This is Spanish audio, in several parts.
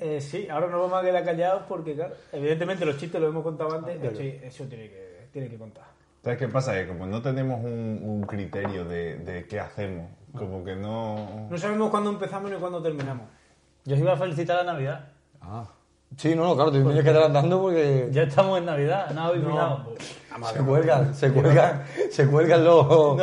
Eh, sí, ahora nos vamos a quedar callados porque, claro, evidentemente los chistes los hemos contado antes. de hecho, eso tiene que, tiene que contar. ¿Sabes qué pasa? Que como no tenemos un, un criterio de, de qué hacemos, como que no... No sabemos cuándo empezamos ni cuándo terminamos. Yo os iba a felicitar la Navidad. Ah. Sí, no, no, claro, te tienes que estar andando porque Ya estamos en Navidad, no habéis fijado. se cuelgan, se cuelgan, se cuelgan los,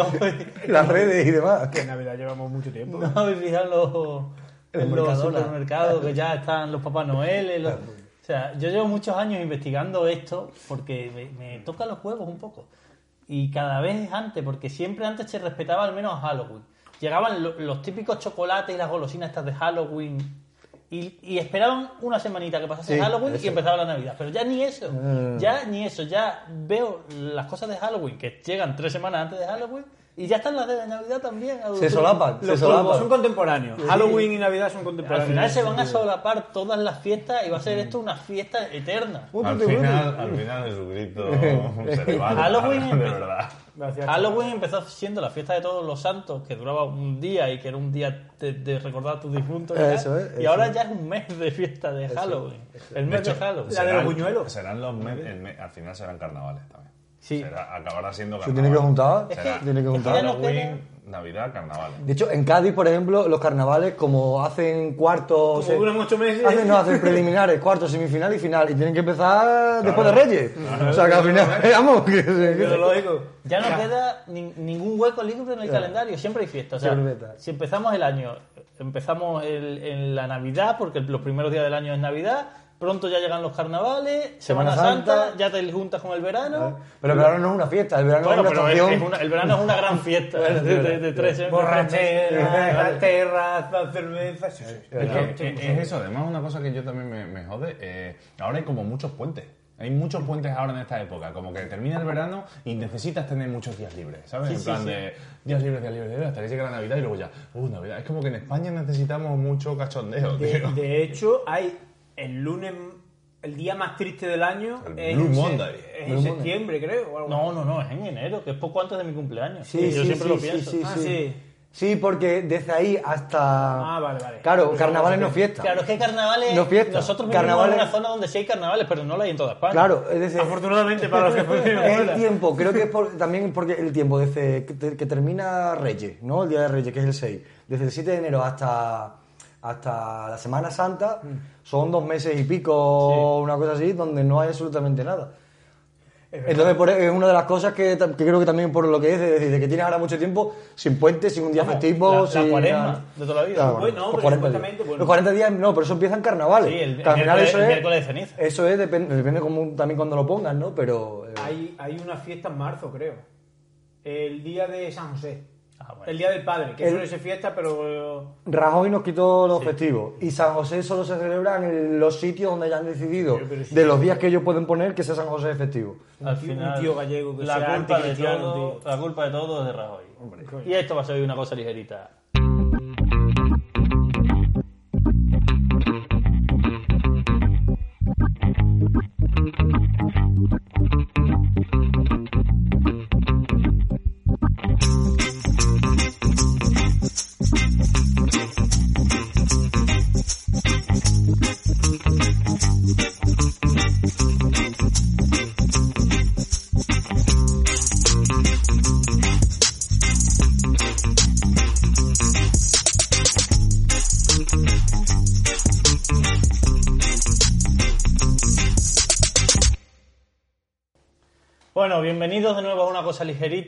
las redes y demás. Que en Navidad llevamos mucho tiempo. No habéis fijado los, en los supermercados que ya están los Papá Noel. los- O sea, yo llevo muchos años investigando esto porque me, me tocan los huevos un poco. Y cada vez antes, porque siempre antes se respetaba al menos Halloween. Llegaban lo- los típicos chocolates y las golosinas estas de Halloween. Y, y esperaban una semanita que pasase Sí, Halloween y empezaba la Navidad. Pero ya ni eso. Mm. Ya ni eso. Ya veo las cosas de Halloween que llegan tres semanas antes de Halloween y ya están las de Navidad también. Se solapan, se Los solapan. son contemporáneos. Halloween y Navidad son Al contemporáneos. final se van a solapar todas las fiestas y va a ser esto una fiesta eterna. Al final, al final Jesucristo se le va Halloween de verdad. Gracias. Halloween empezó siendo la fiesta de todos los santos, que duraba un día y que era un día de, de recordar a tus difuntos. y tal. Eso es, y eso ahora ya es un mes de fiesta de Halloween. El mes de, Halloween. La de los buñuelos. Serán los me- el me- al final serán carnavales también. Sí. Será- acabará siendo Se carnaval. tiene que juntar, Es Será que- tiene que juntar. Halloween, Navidad, carnavales. De hecho, en Cádiz, por ejemplo, los carnavales, como hacen cuartos. Como duran ocho meses. Hacen, no, hacen preliminares, cuartos, semifinal y final. Y tienen que empezar después de Reyes. O sea, que al final, vamos, que. Ya no queda ni- ningún hueco libre en el calendario, siempre hay fiesta. O sea, si empezamos el año, empezamos el- en la Navidad, porque los primeros días del año es Navidad, pronto ya llegan los carnavales, Semana, Semana Santa, Santa. ya te juntas con el verano. Pero el verano no es una fiesta, el verano Bueno, es una pero es- estación. es una- el verano es una gran fiesta de, de- de tres de Borrachera, terraza, cerveza. sí, sí. Es, que- es- es eso, además una cosa que yo también me, me jode, eh, ahora hay como muchos puentes. Hay muchos puentes ahora en esta época, como que termina el verano y necesitas tener muchos días libres, ¿sabes? en plan de días libres, días libres, días libres, hasta que llegue la Navidad y luego ya, uh, Navidad. Es como que en España necesitamos mucho cachondeo, De, tío. de hecho, hay el lunes, el día más triste del año. El es Blue en se- Monday. Es Blue en Monday. septiembre, creo. o algo No, no, no, es en enero, que es poco antes de mi cumpleaños. Sí, yo sí, siempre sí, lo sí, pienso. sí, Ah, sí. sí. Sí, porque desde ahí hasta. Ah, vale, vale. Claro, carnavales a no fiesta. Claro, es que carnavales. No fiesta. Nosotros vivimos Carnavales- en una zona donde sí hay carnavales, pero no lo hay en toda España. Claro, es decir. Afortunadamente para los que fueron Es el tiempo, creo que es por- también porque el tiempo desde que termina Reyes, ¿no? El día de Reyes, que es el 6. Desde el 7 de enero hasta, hasta la Semana Santa son dos meses y pico, una cosa así, donde no hay absolutamente nada. Entonces, por- es una de las cosas que, que creo que también por lo que es, de, decir, de que tienes ahora mucho tiempo sin puente, sin un día festivo, la- la sin. de toda la vida. Claro, Bueno, los pero 40 supuestamente, días. bueno. Los 40 días, no, pero eso empieza en carnavales. Sí, el- eso el es. miércoles de ceniza. Eso es, depende, depende como, también cuando lo pongas, ¿no? Pero. eh, Hay, hay una fiesta en marzo, creo. El día de San José. Ah, bueno. El día del padre, que El- suele ser fiesta, pero. Rajoy nos quitó los festivos y San José solo se celebra en los sitios donde ya han decidido Pero- pero sí. de los días que ellos pueden poner que sea San José festivo. Al Un tío- un final, tío gallego que la sea culpa de todo, tío. la culpa de todo es de Rajoy. Y esto va a ser una cosa ligerita.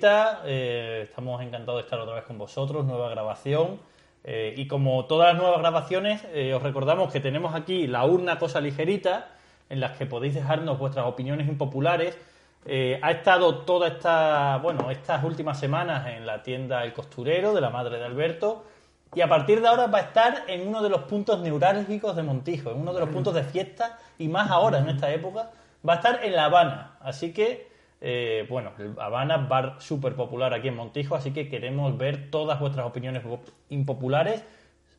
Eh, estamos encantados de estar otra vez con vosotros, nueva grabación. Eh, y como todas las nuevas grabaciones, eh, os recordamos que tenemos aquí la urna cosa ligerita, en las que podéis dejarnos vuestras opiniones impopulares. Ha estado toda esta, bueno, estas últimas semanas en la tienda El Costurero de la madre de Alberto. Y a partir de ahora va a estar en uno de los puntos neurálgicos de Montijo, en uno de los puntos de fiesta, y más ahora en esta época, va a estar en La Habana. Así que, eh, bueno, el Habana, bar súper popular aquí en Montijo, así que queremos ver todas vuestras opiniones impopulares,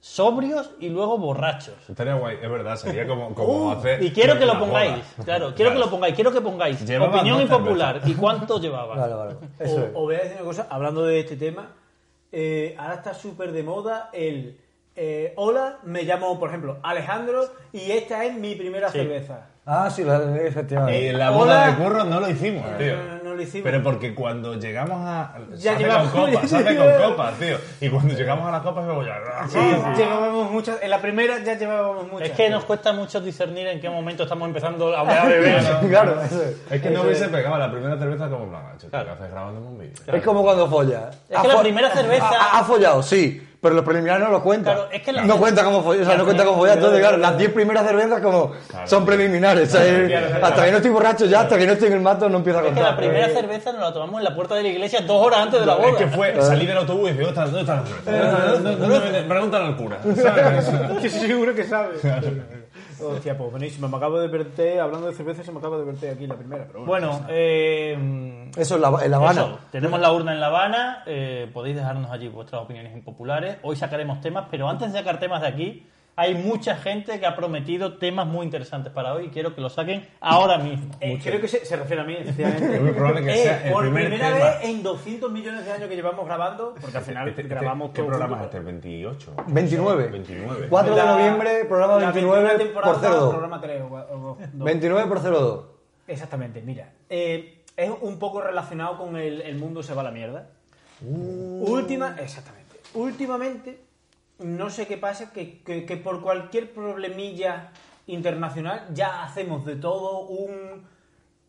sobrios y luego borrachos. Estaría guay, es verdad, sería como, como hacer... Uh, Y quiero que lo pongáis, boda. claro, quiero que lo pongáis, quiero que pongáis Llevaba opinión impopular y cuánto llevaba. Vale, vale. Eso O, es. o voy a decir una cosa, hablando de este tema, eh, ahora está súper de moda el eh, hola, me llamo, por ejemplo, Alejandro y esta es mi primera Sí. cerveza. Ah, sí, la, efectivamente. Y en la Hola. boda de curro no lo hicimos, tío. no, no lo hicimos. Pero porque cuando llegamos a. Ya se hace llevamos- con copas, se hace con copas, tío. Y cuando llegamos a las copas, luego ya. Sí, llevábamos muchas, en la primera ya llevábamos muchas. Es que nos cuesta mucho discernir en qué momento estamos empezando a hablar beber. claro, eso es. Es que no hubiese pegado la primera cerveza como plan, "Macho, ¿qué Claro. haces grabando un vídeo? Es como cuando follas. Es que la primera cerveza- Ha, ha follado, sí. Pero los preliminares no lo cuenta. Claro, es que la- no cuenta como follar. O sea, no cuenta como follar. Entonces, claro, las 10 primeras cervezas como son preliminares. o sea, es- hasta que no estoy borracho ya, hasta que no estoy en el mato, no empiezo a Es que contar. la primera cerveza nos la tomamos en la puerta de la iglesia dos horas antes de la Es boda. que fue salir del autobús y decir, ¿dónde está, la cerveza? Pregúntale al cura. ¿sabes? Estoy seguro que sabes. Hostia, pues buenísimo. Me acabo de verte, hablando de cerveza, se me acaba de verte aquí la primera. Pero bueno. Bueno, eh, Eso en La, en la Habana. Eso, tenemos la urna en La Habana, eh, podéis dejarnos allí vuestras opiniones impopulares. Hoy sacaremos temas, pero antes de sacar temas de aquí, hay mucha gente que ha prometido temas muy interesantes para hoy y quiero que lo saquen ahora mismo. Eh, creo que se, se refiere a mí, efectivamente. Es muy probable que Eh, sea el por primer primera tema. vez en 200 millones de años que llevamos grabando, porque al final Este- este- grabamos ¿Qué todo programa es este? ¿El 28? 29. 29. 4 de La- noviembre, programa la 29 21 temporada, por 02. Programa 3 o, o- dos. 29 por 02. Exactamente, mira. eh, es un poco relacionado con el, el mundo se va a la mierda. Última, exactamente. Últimamente, no sé qué pasa, que, que- que por cualquier problemilla internacional ya hacemos de todo un,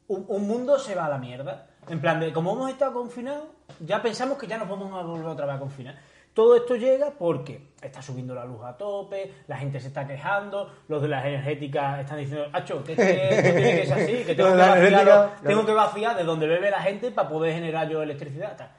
un, un mundo se va a la mierda. En plan de, como hemos estado confinados, ya pensamos que ya nos vamos a volver otra vez a confinar. Todo esto llega porque está subiendo la luz a tope, la gente se está quejando, los de las energéticas están diciendo, Acho, que, es que esto tiene que ser así, que tengo que, vaciar, tengo que vaciar de donde bebe la gente para poder generar yo electricidad.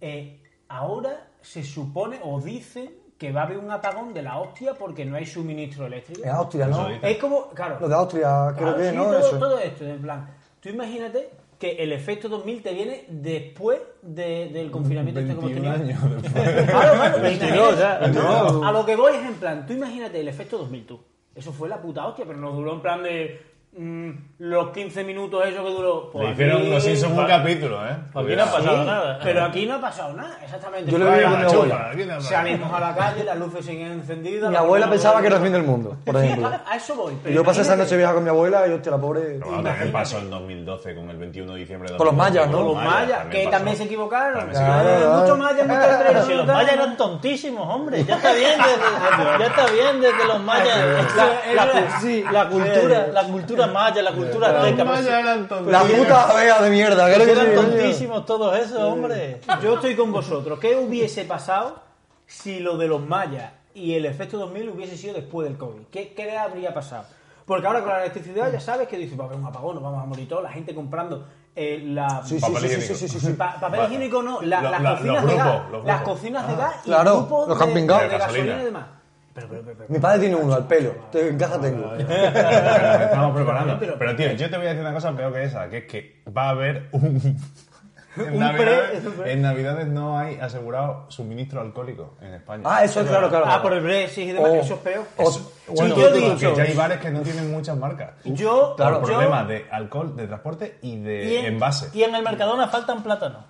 Eh, ahora se supone o dicen que va a haber un apagón de la hostia porque no hay suministro eléctrico. En Austria, ¿no? Es como, claro, Lo de Austria, creo Claro, que, sí, ¿no? todo, Eso. todo esto, en plan, tú imagínate que el efecto 2000 te viene después de- del confinamiento este que hemos 21 tenido. años después. Claro, claro, 22 imagínate- ya. No, A lo que voy es en plan, tú imagínate el efecto 2000 tú. Eso fue la puta hostia, pero nos duró en plan de mm, los 15 minutos eso que duró. pues Le hicieron aquí- unos Simpsons un capítulo, ¿eh? Aquí no ha pasado Sí, nada. Pero aquí no ha pasado nada, exactamente. Yo lo vi a- con mi chupa, abuela. Salimos a la calle, las luces siguen encendidas. Mi la abuela pensaba que era el fin del mundo, por Sí, ejemplo. a, a eso voy. pero Yo pasé esa noche vieja con mi abuela y hostia, la pobre. Pero también pasó en 2012 con el 21 de diciembre de Con los 2012, mayas, ¿no? Los mayas, que también se equivocaron. Muchos mayas, muchos Pero tres, si los mayas eran tontísimos, hombre. Ya está bien desde, ya está bien desde los mayas. La, la cu- Sí. la cultura, cultura maya, la cultura azteca. Los mayas si- eran tontos. La puta abeja de mierda, que eran tontísimos todos esos, hombre. Yo estoy con vosotros. ¿Qué hubiese pasado si lo de los mayas y el efecto 2000 hubiese sido después del COVID? ¿Qué, habría pasado? Porque ahora con la electricidad ya sabes que dice, va a haber un apagón, nos vamos a morir todos, la gente comprando eh, la... Sí, sí, Papel sí, sí, higiénico. sí, sí, sí. Pa- papel higiénico no, la- las la- cocinas de gas, los las cocinas de gas y claro, grupos los de, de gasolina. y demás. Pero, pero, pero, pero- Mi padre tiene uno al pelo. En casa tengo. Estamos preparando. Pero- tío, yo te voy a decir una cosa peor que esa, que es que va a haber un... En, Navidades, en Navidades no hay asegurado suministro alcohólico en España. Ah, eso es claro, claro. Ah, por el Brexit y demás, eso es peor. bueno, yo digo que ya hay bares que no tienen muchas marcas. Yo, Claro, por problemas de alcohol, de transporte y de Y en, envase. y en el Mercadona faltan plátanos.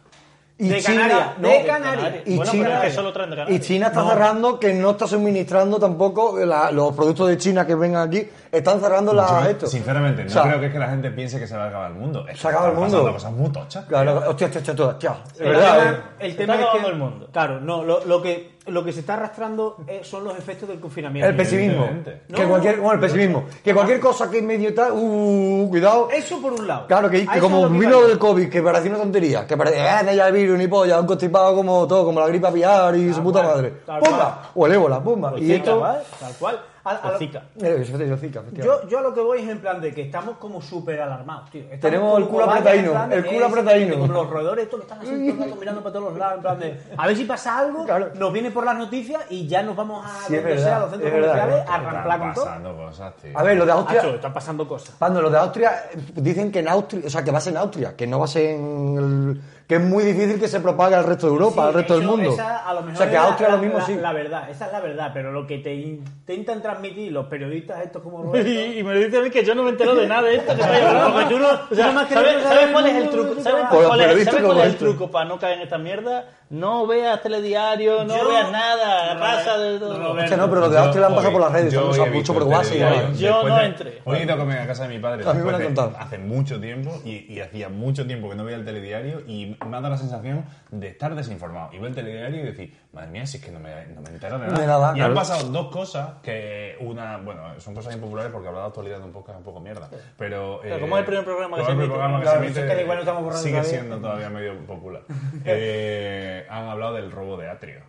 Y de China, Canarias, no, de Canarias. Y bueno, China- pero es que solo traen de Y. China está cerrando que no está suministrando tampoco la- los productos de China que vengan aquí. Están cerrando las Yo, esto. Sinceramente, no O sea, creo que es que la gente piense que se va a acabar el mundo. Es Se acaba el mundo. cosas muy tochas. Claro, hostia, hostia, hostia, hostia, El verdad, tema, el Se tema está es que, el mundo. Claro, no, lo, lo que, lo que se está arrastrando eh, son los efectos del confinamiento. El pesimismo. Que No, cualquier, no. bueno, el pesimismo. Que cualquier cosa que medio tal, uh, cuidado. Eso por un lado. Claro, que, que como vino del COVID, que parecía una tontería, que parecía, eh, ya el virus, ni polla, un constipado como todo, como la gripe aviar y su puta madre. ¡Pumba! O el ébola, ¡pumba! Pues Y esto... tal cual. A- a lo- Zika. Eh, Zika, yo, yo a lo que voy es en plan de que estamos como súper alarmados, tío. Estamos Tenemos el culo apretadino, el culo apretadino. Como los roedores estos que están así todo el rato mirando para todos los lados, en plan de... A ver si pasa algo, Claro. nos viene por las noticias y ya nos vamos a, Sí, verdad, los centros comerciales es a ramplar con Están todo. pasando cosas, tío. A ver, lo de Austria... Acho, están pasando cosas. Pando, lo de Austria, eh, dicen que en Austria, o sea, que va a ser en Austria, que no va a ser en el, que es muy difícil que se propague al resto de Europa, Sí, al resto del mundo. esa a lo mejor o sea, que la- Austria la, lo mismo la- sí. La verdad, esa es la verdad, pero lo que te intentan transmitir los periodistas estos como Y, Roberto, y me dice a mí que yo no me entero de nada de esto que. Porque tú no- O sea, ¿sabes, no sabes cuál es el truco? ¿Sabes trabajo. cuál, es, Periodista ¿sabes como cuál es el truco para no caer en esta mierda? No veas telediario, no Yo- veas nada, No, pasa de no, todo. no, Es que no, pero los de Austria le han pasado por las redes, Yo o sea, hoy he mucho por WhatsApp. Yo no entré. Hoy he ido a comer a casa de mi padre. A mí me lo han contado. Hace mucho tiempo y, y hacía mucho tiempo que no veía el telediario y me ha dado la sensación de estar desinformado. Y veo el telediario y decir, madre mía, si es que no me, no me entero de nada. De nada, y claro. han pasado dos cosas que una, bueno, son cosas impopulares porque hablar de actualidad de un podcast es un poco mierda. Pero, Pero eh, como es el primer programa que se emite. que Claro, que no sigue siendo todavía medio popular. Eh, han hablado del robo de Atrio.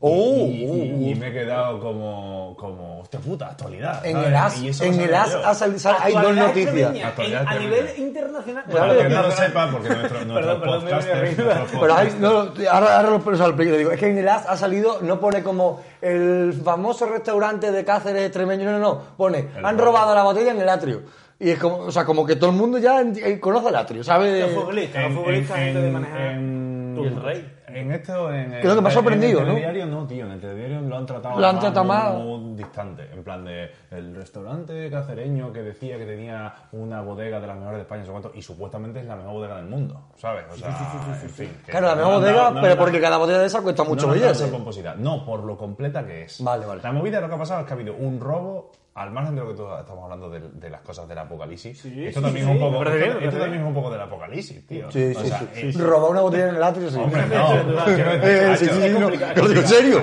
Oh, y, y- oh, y oh. me he quedado como, como hostia puta, actualidad. En ¿sabes? el AS, en el AS ha salido, sal- hay dos noticias. en- a nivel internacional. Para que no lo sepa, porque nuestro, nuestro Perdón, arriba. Pero hay, no, ahora, ahora lo, lo explico, digo, es que en el AS ha salido, no pone como el famoso restaurante de Cáceres extremeño, no, no, no, pone, El han robado la botella en el atrio. Y es como, o sea, como que todo el mundo ya conoce el atrio, ¿sabe? Los futbolistas, los gente de manejar. en- Y el rey. En esto, en lo que me ha sorprendido, en ¿no? el telediario no, tío, en el telediario lo han tratado Lo han tratado muy- distante, en plan de el restaurante cacereño que decía que tenía una bodega de las mejores de España, no y supuestamente es la mejor bodega del mundo, ¿sabes? O sea, en fin. Claro, la mejor bodega, no pero porque cada botella de esa cuesta mucho no, no, billete. No, por lo completa que es. Vale, vale. La movida lo que ha pasado es que ha habido un robo, al margen de lo que todos estamos hablando de, de las cosas del apocalipsis. Sí, esto sí, también sí, es un poco, parece esto, bien, me esto parece también es un poco del apocalipsis, tío. Sí, O sí, sea, sí. es- Robar una botella en el atrio, sí. Hombre, no. sí, sí, no, que lo digo en serio.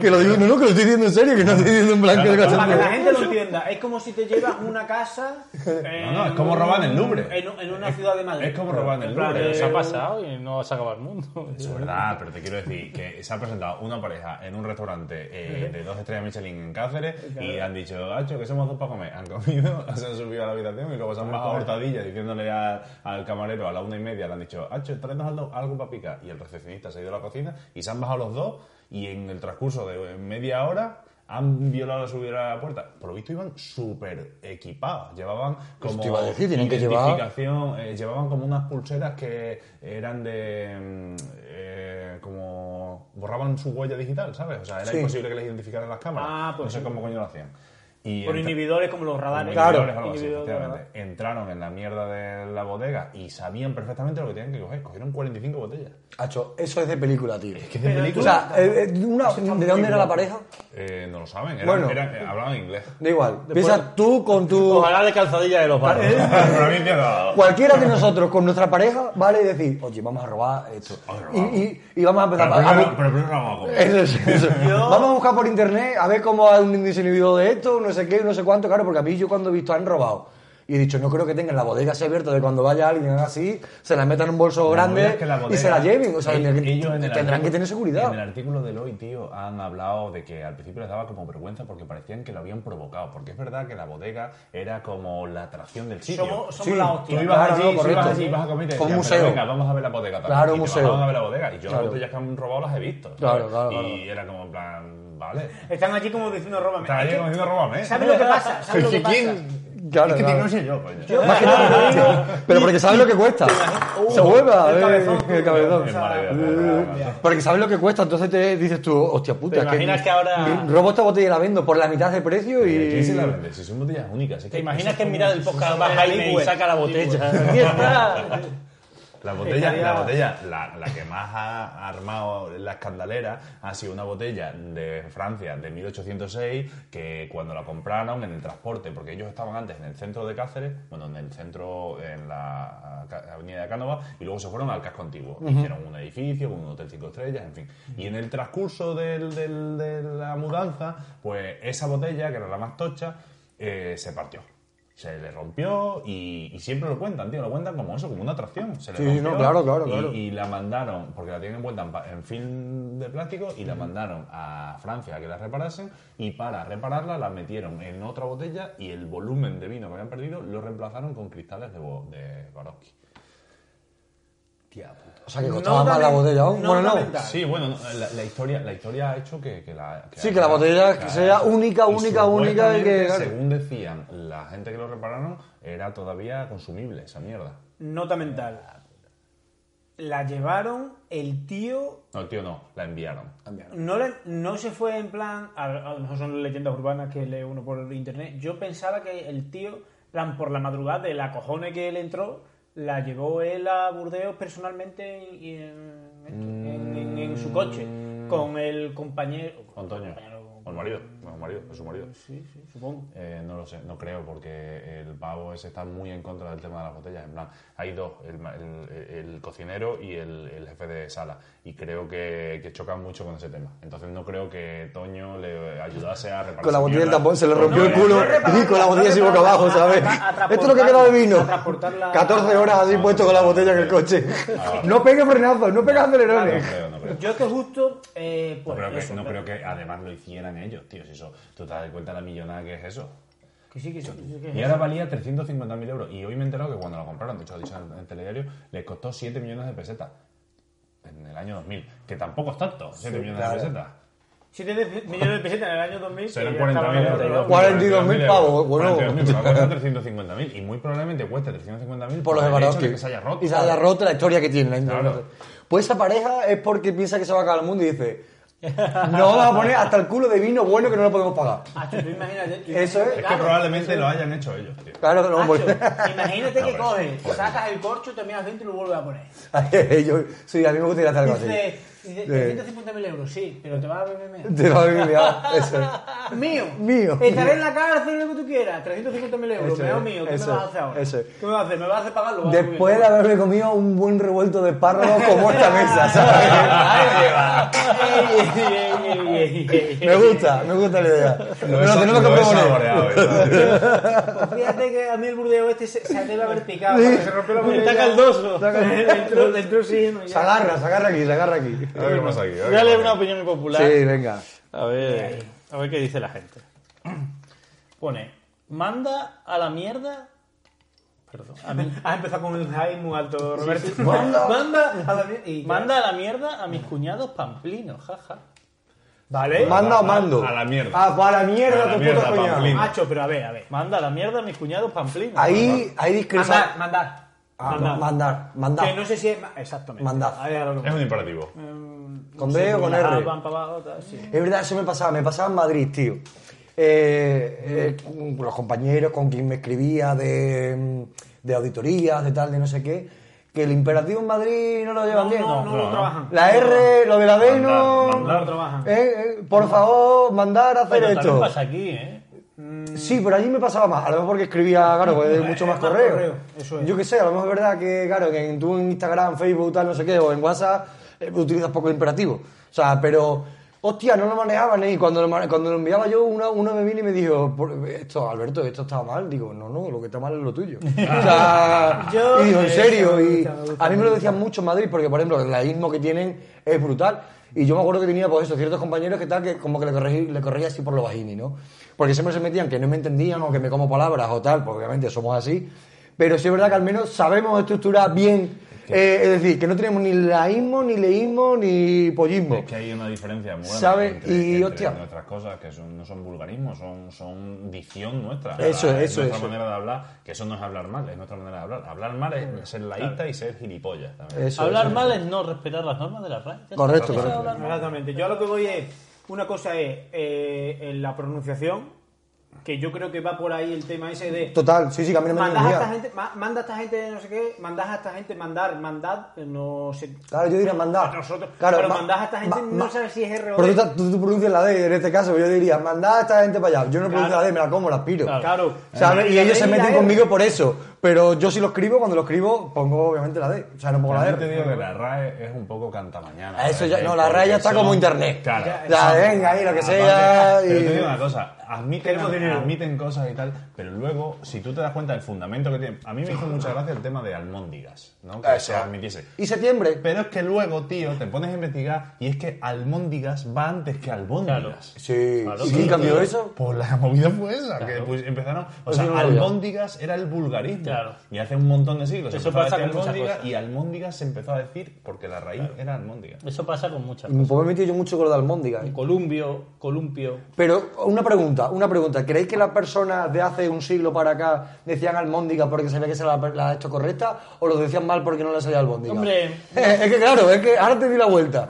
Que lo digo, no, no, que lo estoy diciendo en serio, que no estoy diciendo en blanco Claro, de claro. Para que la cachondeo. gente lo es como si te llevas una casa. No, no, es como robar en el Louvre. En, en una ciudad de Madrid. Es como robar en el Louvre. Se ha pasado y no se acaba el mundo. Es verdad, pero te quiero decir que se ha presentado una pareja en un restaurante eh, de dos estrellas Michelin en Cáceres y han dicho, Hacho, que somos dos para comer. Han comido, se han subido a la habitación y luego se han bajado a Hortadilla diciéndole a- al camarero a la una y media, le han dicho, Hacho, tráenos algo, algo para picar. Y el recepcionista se ha ido a la cocina y se han bajado los dos y en el transcurso de media hora han violado la subida a la puerta. Por lo visto iban súper equipados. Llevaban como Eso te iba a decir, tienen que llevar- identificación, eh, llevaban como unas pulseras que eran de mm, eh, como borraban su huella digital, ¿sabes? O sea, era Sí. imposible que les identificaran las cámaras. Ah, pues no sé sí. cómo coño lo hacían. Y Por entra- inhibidores como los radares. como Claro. inhibidores o algo así. Entraron en la mierda de la bodega y sabían perfectamente lo que tenían que coger. Cogieron 45 botellas. Hacho, eso es de película, tío. Es que de Pero O película. sea, eh, eh, una- ¿de dónde era la pareja? Eh, no lo saben. Eran, Bueno. eran- eh, hablaban inglés. Da igual. Piensa tú con tu... Ojalá de calzadilla de los barrios. Provincia no. Cualquiera de nosotros con nuestra pareja, ¿vale? Y decir, oye, vamos a robar esto. Y, robar. y- y vamos a empezar Pero a... primero, pero primero vamos a comer. Eso es, eso. Yo- Vamos a buscar por internet a ver cómo hay un desinhibido de esto, no sé qué, no sé cuánto, claro, porque a mí yo cuando he visto han robado y he dicho, no creo que tengan la bodega así abierta de cuando vaya alguien así, se la metan en un bolso La grande es que la y se la lleven. O sea, ellos- en el- ellos en el tendrán que tener seguridad. En el artículo del hoy, tío, han hablado de que al principio les daba como vergüenza porque parecían que lo habían provocado. Porque es verdad que la bodega era como la atracción del sitio. Somos, somos Sí. la Tú hostia. ibas Claro, allí, no, tú correcto. ibas allí, ibas a comer y te Como museo. "Pero venga, vamos a ver la bodega también. Claro, museo. bajaban a ver la bodega. Y yo Claro. las botellas que han robado las he visto. Claro, claro, claro. Y era como en plan, vale. Están allí como diciendo róbame. Estaba Es allí como diciendo, róbame. ¿Sabes lo que pasa? ¿Sabes lo que pasa? Claro, es que claro. no sé yo, coño. Más que nada, pero porque sabes lo que cuesta. Se hueva, el eh, cabezón. el cabezón. Porque sabes lo que cuesta, entonces te dices tú, hostia puta, ¿Te imaginas que ahora- robo esta botella y la vendo por la mitad de precio ¿Y quién se la vende? Si son botellas únicas. ¿Te imaginas que en mitad del podcast va El Jaime y saca la botella? La botella, la, botella la, la que más ha armado la escandalera ha sido una botella de Francia de 1806 que cuando la compraron en el transporte, porque ellos estaban antes en el centro de Cáceres, bueno, en el centro, en la avenida de Cánova, y luego se fueron al casco antiguo. Hicieron un edificio con un hotel cinco estrellas, en fin. Y en el transcurso del- del- de la mudanza, pues esa botella, que era la más tocha, eh, se partió. Se le rompió y, y siempre lo cuentan, tío, lo cuentan como eso, como una atracción. Se le Sí, rompió no, claro, claro, y- claro. Y, la mandaron, porque la tienen en, pa- en film de plástico, y la mandaron a Francia a que la reparasen, y para repararla la metieron en otra botella y el volumen de vino que habían perdido lo reemplazaron con cristales de, de Swarovski. O sea, que No costaba más la botella aún. no Bueno, no. Sí, bueno, no, la, la historia, la historia ha hecho que, que la... Sí, que la botella que sea única, única, única y que- Según decían la gente que lo repararon, era todavía consumible esa mierda. Nota mental. La llevaron, el tío No, tío, no, la enviaron. no, le- no se fue en plan. A, a lo mejor son leyendas urbanas que lee uno por internet. Yo pensaba que el tío, en plan, por la madrugada de la cojones que él entró, la llevó él a Burdeos personalmente y en, en- en- en en su coche con el compañero. Con compañero- O el marido. No, el marido, es su marido. Sí, sí, supongo. Eh, no lo sé, no creo, porque el pavo ese está muy en contra del tema de las botellas. En plan, hay dos, el, el- el cocinero y el, el jefe de sala. Y creo que, que chocan mucho con ese tema. Entonces no creo que Toño le ayudase a repartir. Con la botella del tampón se le rompió no, el culo no, reparar- y con la botella así reparar- boca abajo, ¿sabes? a- a Esto es lo que queda de vino. a transportarla- 14 horas así puesto con la botella en el coche. No pegue frenazos, no pegue No acelerones. Yo es que justo. Eh, No pues, creo, que, eso, no pero- creo que además lo hicieran ellos, tío. Si eso, tú te das cuenta la millonada que es eso. Que sí, que sí. que sí, que Y ahora valía 350.000 euros. Y hoy me he enterado que cuando lo compraron, de hecho, lo dicho en el telediario, les costó 7 millones de pesetas. En el año 2000. Que tampoco es tanto, 7 millones claro. de pesetas. 7 de- millones de pesetas en el año 2000. Serán que ya estaba 40.000 en euros. otro lado. 42.000 pavos, bueno. 42.000, pero ha costado 350.000. Y muy probablemente cueste 350.000 Por los el hecho de Swarovski. que se haya roto. Y se haya roto la historia que tiene. la Claro. Pues esa pareja es porque piensa que se va a acabar el mundo y dice: No vamos a poner hasta el culo de vino bueno que no lo podemos pagar. Tú imagínate. Eso es. Es que claro, probablemente eso lo hayan hecho ellos, tío. Claro que no Hacho, imagínate No, que coges, sacas el corcho, terminas dentro y lo vuelves a poner. poner. Yo, sí, a mí me gustaría hacer algo así. Dice, dice 350.000 euros, sí, pero te vas a beber menos. Te va a vivir ya, eso es. Mío. Mío. Estaré en la cárcel lo que tú quieras. 350.000 euros. Es, mío. ¿Qué eso me vas a hacer ahora? eso es. ¿Qué me vas a hacer? ¿Me vas a hacer pagarlo? Va, Después de haberme comido un buen revuelto de espárragos como esta mesa, ¿sabes? Me gusta, me gusta la idea. Lo Pero tenemos que proponer. eso. Pues fíjate que a mí el burdeo este se, se debe haber picado. Se rompió la botella. Está caldoso. dentro, dentro sí. no, Se agarra, se agarra aquí, se agarra aquí. A ver aquí. a Dale una opinión impopular. Sí, venga. A ver, a ver qué dice la gente. Pone, manda a la mierda. Perdón. A mí, Has empezado con el high muy alto, Roberto. Manda. Manda a la mierda. y manda a la mierda a mis cuñados pamplinos, jaja. Vale. ¿Manda o a- mando? a la mierda. Ah, para la mierda, A la tu mierda. Pamplín. Macho, pero a ver, a ver. Manda a la mierda a mis cuñados pamplinos. Ahí, ahí discrepa. Mandar, mandar. Ah, mandar. mandar, mandar. Que no sé si es. Exactamente. Mandar. Es un imperativo. ¿Con D o con R? Es verdad, eso me pasaba, me pasaba en Madrid, tío. Eh, eh, los compañeros con quien me escribía de, de auditorías, de tal, de no sé qué, que el imperativo en Madrid no lo llevan No, bien. no, no, no, lo no. trabajan. La R, lo de la D no. Mandar, mandar. No trabajan. Eh, eh, por favor, mandar a hacer Pero esto. pasa aquí, ¿eh? Sí, pero allí me pasaba más. A lo mejor porque escribía, claro, pues, mucho más correo. correo, eso es. Yo qué sé, a lo mejor es verdad que, claro, que en, tú en Instagram, Facebook, tal, no sé qué, o en WhatsApp, eh, utilizas poco el imperativo. O sea, pero, hostia, no lo manejaban. ¿eh? Y cuando lo, cuando lo enviaba yo, uno, uno me vino y me dijo, "Por- esto, Alberto, esto estaba mal. Digo, no, no, lo que está mal es lo tuyo. o sea, Yo- y digo, en serio. Y a mí me lo decían mucho en Madrid, porque, por ejemplo, el laísmo que tienen es brutal. Y yo me acuerdo que tenía, pues eso, ciertos compañeros que tal, que como que le corregí, le corregía así por lo bajini, ¿no? Porque siempre se metían que no me entendían o que me como palabras o tal, porque obviamente somos así. Pero sí es verdad que al menos sabemos estructurar bien, eh, es decir, que no tenemos ni laísmo, ni leísmo, ni pollismo. Es que hay una diferencia muy grande ¿Sabe? entre, Y, entre hostia. nuestras cosas, que son- no son vulgarismos, son, son dicción nuestra. Eso es, eso nuestra es. manera de hablar, que eso no es hablar mal, es nuestra manera de hablar. Hablar mal es ser laísta y ser gilipollas también. Eso, Hablar eso. mal es no respetar las normas de la está. Correcto, Eso es correcto. Exactamente. Yo a lo que voy es. Una cosa es eh, en la pronunciación, que yo creo que va por ahí el tema ese de. Total, sí, sí, que a mí no me Mandas a esta gente, ma- manda a esta gente no sé qué, mandas a esta gente mandar, mandad, no sé. Claro, yo diría mandar. Nosotros, claro, pero ma- mandás a esta gente, ma- no sabes si es R o Pero tú, tú, tú pronuncias la D en este caso, yo diría, mandad a esta gente para allá. Yo no pronuncio la D, me la como, la aspiro. Claro. Y ellos se meten conmigo por eso. Pero yo si lo escribo, cuando lo escribo, pongo obviamente la D. O sea, no pongo la También te digo que la RAE es un poco cantamañana. A eso ¿eh? ya- no, la RAE ya está son- como internet. Claro. Ya, venga, ahí, lo que sea. Pero te digo una cosa, admiten, admiten cosas y tal, pero luego, si tú te das cuenta del fundamento que tiene... A mí me hizo mucha gracia el tema de almóndigas, ¿no? Que se admitiese. Y septiembre. Pero es que luego, tío, te pones a investigar y es que almóndigas va antes que albóndigas. Sí. Claro, ¿Y sí, quién cambió eso? Pues la movida fue esa, que pues empezaron... O Pues sea, no albóndigas era el vulgarismo. Claro. Y hace un montón de siglos Eso pasa decir con muchas cosas. y almóndigas se empezó a decir porque la raíz era almóndiga. Eso pasa con muchas Y me cosas. puedo meter yo mucho con lo de almóndiga. ¿eh? Columbio, columpio. Pero una pregunta, una pregunta. ¿Creéis que las personas de hace un siglo para acá decían almóndiga porque sabía que se la, la ha hecho correcta o lo decían mal porque no les salía albóndiga? Hombre. es que claro, es que ahora te di la vuelta.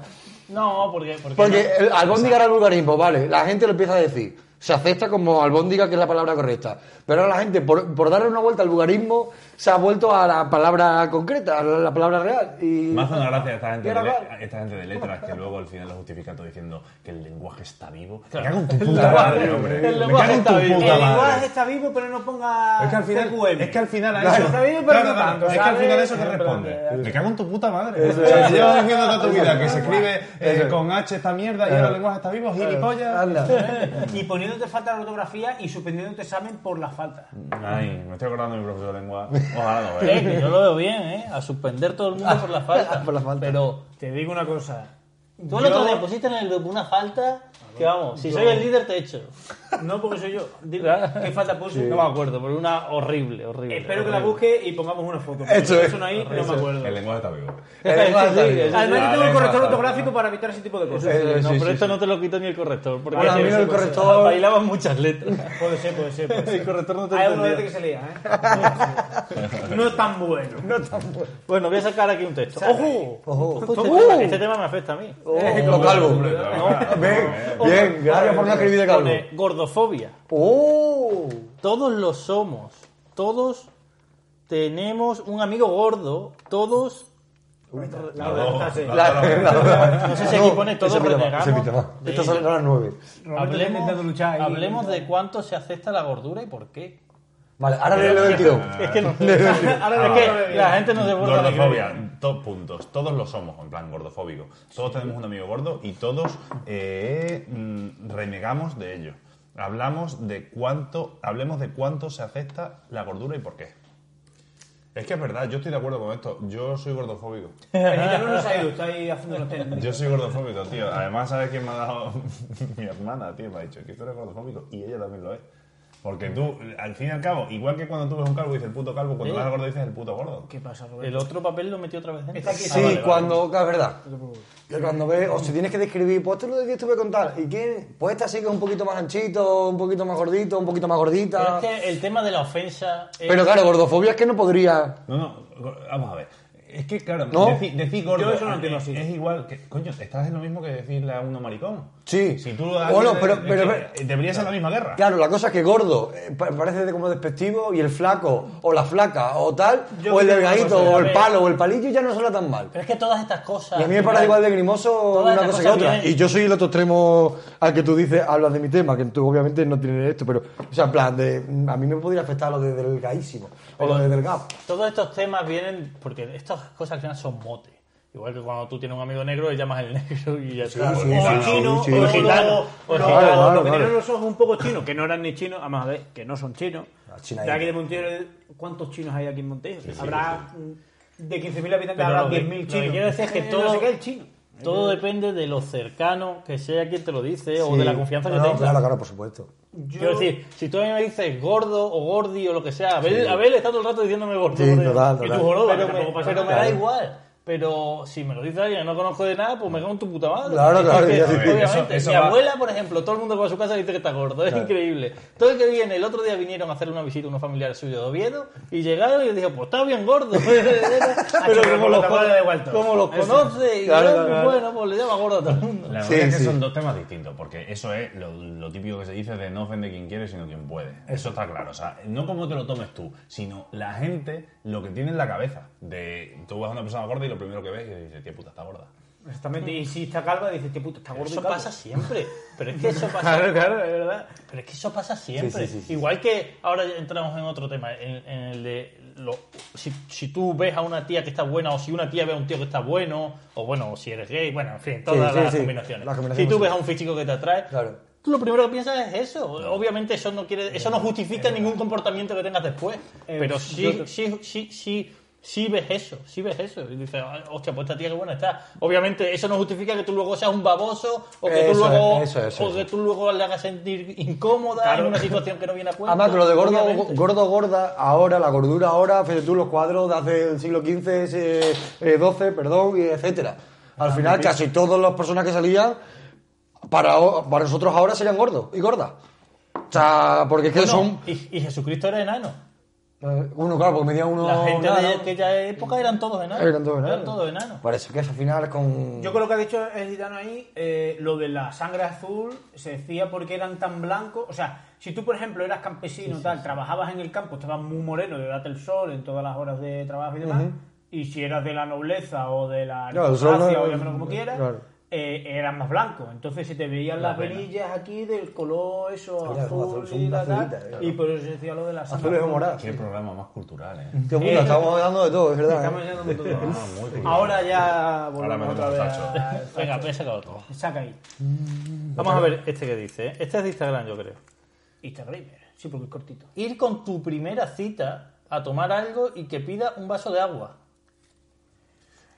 No, porque. Porque, Porque no. el albóndiga era el vulgarismo, vale. La gente lo empieza a decir. Se acepta como albóndiga, que es la palabra correcta. Pero ahora la gente, por, darle una vuelta al vulgarismo, se ha vuelto a la palabra concreta, a la palabra real. Y... Me hace una gracia esta gente, de, esta gente de letras que luego al final lo justifica todo diciendo que el lenguaje está vivo. Me cago en tu puta madre, hombre. el Me lenguaje cago en está tu vivo. el lenguaje está vivo, pero no ponga Es que al final, TQM. es que al final a eso, está vivo, pero no tanto, es que al final a eso plan responde. de- Me cago en tu puta madre. O sea, llevas diciendo toda tu vida que se escribe eh, con H esta mierda y ahora el lenguaje está vivo, gilipollas. Y poniéndote falta de ortografía y suspendiéndote examen por la falta. Ay, me estoy acordando de mi profesor de lengua. Ojalá no Eh, que yo lo veo bien, ¿eh? A suspender todo el mundo por la falta. Por la falta. Pero Te digo una cosa. tú el otro día pusiste en el grupo una falta que vamos, si soy el líder te echo. No porque soy yo. Dime, ¿Qué falta puse? No me acuerdo, pero una horrible, horrible. Espero que la busque y pongamos una foto. Eso es. Eso no ahí, no me acuerdo. El lenguaje está vivo. El lenguaje está Sí, vivo. sí, sí. Además, yo tengo el corrector ortográfico para evitar ese tipo de cosas. Eh, No, sí, pero sí, esto sí. no te lo quito ni el corrector. Porque Bueno, a mí sí, el sí, corrector- Bailaban muchas letras. Puede ser, puede ser. Puede ser. El corrector no te Hay uno que se lía, ¿eh? No es tan bueno. Bueno, voy a sacar aquí un texto. ¡Ojo! Ojo. Este, tema, este tema me afecta a mí. Oh, lo calvo. Claro. Bien, gracias por no escribir de calvo. Pone gordofobia. ¡Oh! Todos lo somos. Todos tenemos un amigo gordo. Todos. La verdad está así. No sé si aquí pone todos pita más, renegamos. sale a las nueve. Hablemos de cuánto se acepta la gordura y por qué. Vale, ahora. Es que no. Ahora es que la gente no se la Gordofobia, dos puntos. Todos lo somos, en plan gordofóbico. Todos tenemos un amigo gordo y todos eh, mm, renegamos de ello. Hablamos de cuánto, hablemos de cuánto se acepta la gordura y por qué. Es que es verdad, yo estoy de acuerdo con esto. Yo soy gordofóbico. El no se ha ido, está ahí haciendo. Yo soy gordofóbico, tío. Además, ¿sabes quién me ha dado? Mi hermana, tío, me ha dicho que tú eres gordofóbico y ella también lo es. Porque tú, al fin y al cabo, igual que cuando tú ves un calvo dices el puto calvo, cuando Sí. ves al gordo dices el puto gordo. ¿Qué pasa, Roberto? El otro papel lo metió otra vez dentro. Aquí. Ah, Sí, vale, vale. cuando, claro, es verdad. Que cuando ves, o si tienes que describir, pues te lo de que a contar. ¿Y quién? Pues este así que es un poquito más anchito, un poquito más gordito, un poquito más Pero gordita. es que el tema de la ofensa. es- Pero claro, gordofobia es que no podría. No, no, vamos a ver. Es que, claro, ¿No? decir, decir gordo Yo eso no entiendo es, así. es igual que. Coño, estás en lo mismo que decirle a uno maricón. Sí. Si tú. Bueno, pero- es pero- que pero- debería ser la misma guerra. Claro, la cosa es que gordo eh, pa- parece de como despectivo y el flaco o la flaca o tal, Yo o el delgadito o el palo o el palillo ya no suena tan mal. Pero es que todas estas cosas. Y a mí me parece igual de grimoso una cosa que otra. Y yo soy el otro extremo al que tú dices, hablas de mi tema, que tú obviamente no tienes esto, pero, o sea, en plan, de, a mí me podría afectar lo de delgadísimo o lo de delgado. Todos estos temas vienen porque cosas al final son motes. Igual que cuando tú tienes un amigo negro, le llamas el negro y ya está. sí, o sí, chino, sí, o gitano, O gitano, los claro, que claro. tienen los ojos un poco chinos, que no eran ni chinos, vamos a ver, que no son chinos. China de aquí de ¿cuántos chinos hay aquí en Montejo? Habrá de 15.000 habitantes, Pero habrá lo que- 10.000 lo que chinos. quiero decir es que Eh, todo- No sé qué es el chino. Todo depende de lo cercano que sea quien te lo dice o Sí. de la confianza que No, tengas. Claro, claro, por supuesto. Yo- Quiero decir, si tú a mí me dices gordo o gordi o lo que sea, Abel, Abel está todo el rato diciéndome gordo. Sí, gordo. total, Y total. tu joroba, pero me, pero da igual. Pero si me lo dice alguien que no conozco de nada, pues me cago en tu puta madre. Claro, claro, Es que, ya, sí, sí. obviamente. Eso- eso Mi va- abuela, por ejemplo, todo el mundo que va a su casa dice que está gordo. Es increíble. Todo el que viene, el otro día vinieron a hacerle una visita a unos familiares suyos de Oviedo y llegaron y yo dije, pues está bien gordo. pero pero como los, como los conoce y Claro, yo, claro, claro. bueno, pues le llama gordo a todo el mundo. La Sí, verdad es que sí. son dos temas distintos, porque eso es lo, lo típico que se dice de no ofende quien quiere, sino quien puede. Eso está claro. O sea, no como te lo tomes tú, sino la gente lo que tiene en la cabeza. De tú vas a una persona gorda y lo primero que ves es dices, tío puta, está gorda. Exactamente. Y si está calva, dices, qué puto, está gordo y Eso pasa siempre. Pero es que eso pasa. Claro, claro, es verdad. Pero es que eso pasa siempre. Sí, sí, sí, sí. Igual que ahora entramos en otro tema, en, en el de lo- si, si tú ves a una tía que está buena o si una tía ve a un tío que está bueno, o bueno, o si eres gay, bueno, en fin, todas Sí, sí, las, sí. combinaciones. Las combinaciones Si tú ves a un físico que te atrae, Claro. lo primero que piensas es eso. Obviamente eso no quiere, eso no justifica ningún comportamiento que tengas después. Eh, pero sí, sí, sí, sí, sí ves eso, sí ves eso. Y dices, "Ah, hostia, pues esta tía que buena está. Obviamente eso no justifica que tú luego seas un baboso o que tú luego, es, eso es, eso o que tú luego le hagas sentir incómoda en una situación que no viene a cuento. Además, que lo de gordo, obviamente. gordo, gorda, ahora, la gordura ahora, fíjate tú los cuadros de hace el siglo XV, eh, XII, perdón, y etcétera. Al final, casi todas las personas que salían, para, o- para nosotros ahora serían gordos y gordas. O sea, porque es que Bueno, son... y, y Jesucristo era enano. Eh, Uno, claro, porque medía uno. La gente de aquella época eran todos enanos. Eran todos enanos. Eran todos enanos. Parece que es al final con. Yo con lo que ha dicho el gitano ahí, eh, lo de la sangre azul se decía porque eran tan blancos. O sea, si tú, por ejemplo, eras campesino, tal, trabajabas en el campo, estabas muy moreno de darte el sol en todas las horas de trabajo y demás. Y si eras de la nobleza o de la Claro, sol no- aristocracia, o llámalo como quieras, claro. Eh, eran más blancos. Entonces se te veían La las pena. verillas aquí del color eso azul azul, y, tal, tal, azulitas, claro. y por eso se decía lo de la sangre Azules o moradas. Qué programa más cultural, ¿eh? Qué Eh, estamos hablando de todo, es verdad. Estamos ¿eh? yendo de todo. Ah. Ahora ya Ahora volvemos metemos otra vez a- Venga, pues he sacado todo. Saca ahí. Vamos a ver este que dice. ¿eh? Este es de Instagram, yo creo. Instagramer. Sí, porque es cortito. Ir con tu primera cita a tomar algo y que pida un vaso de agua.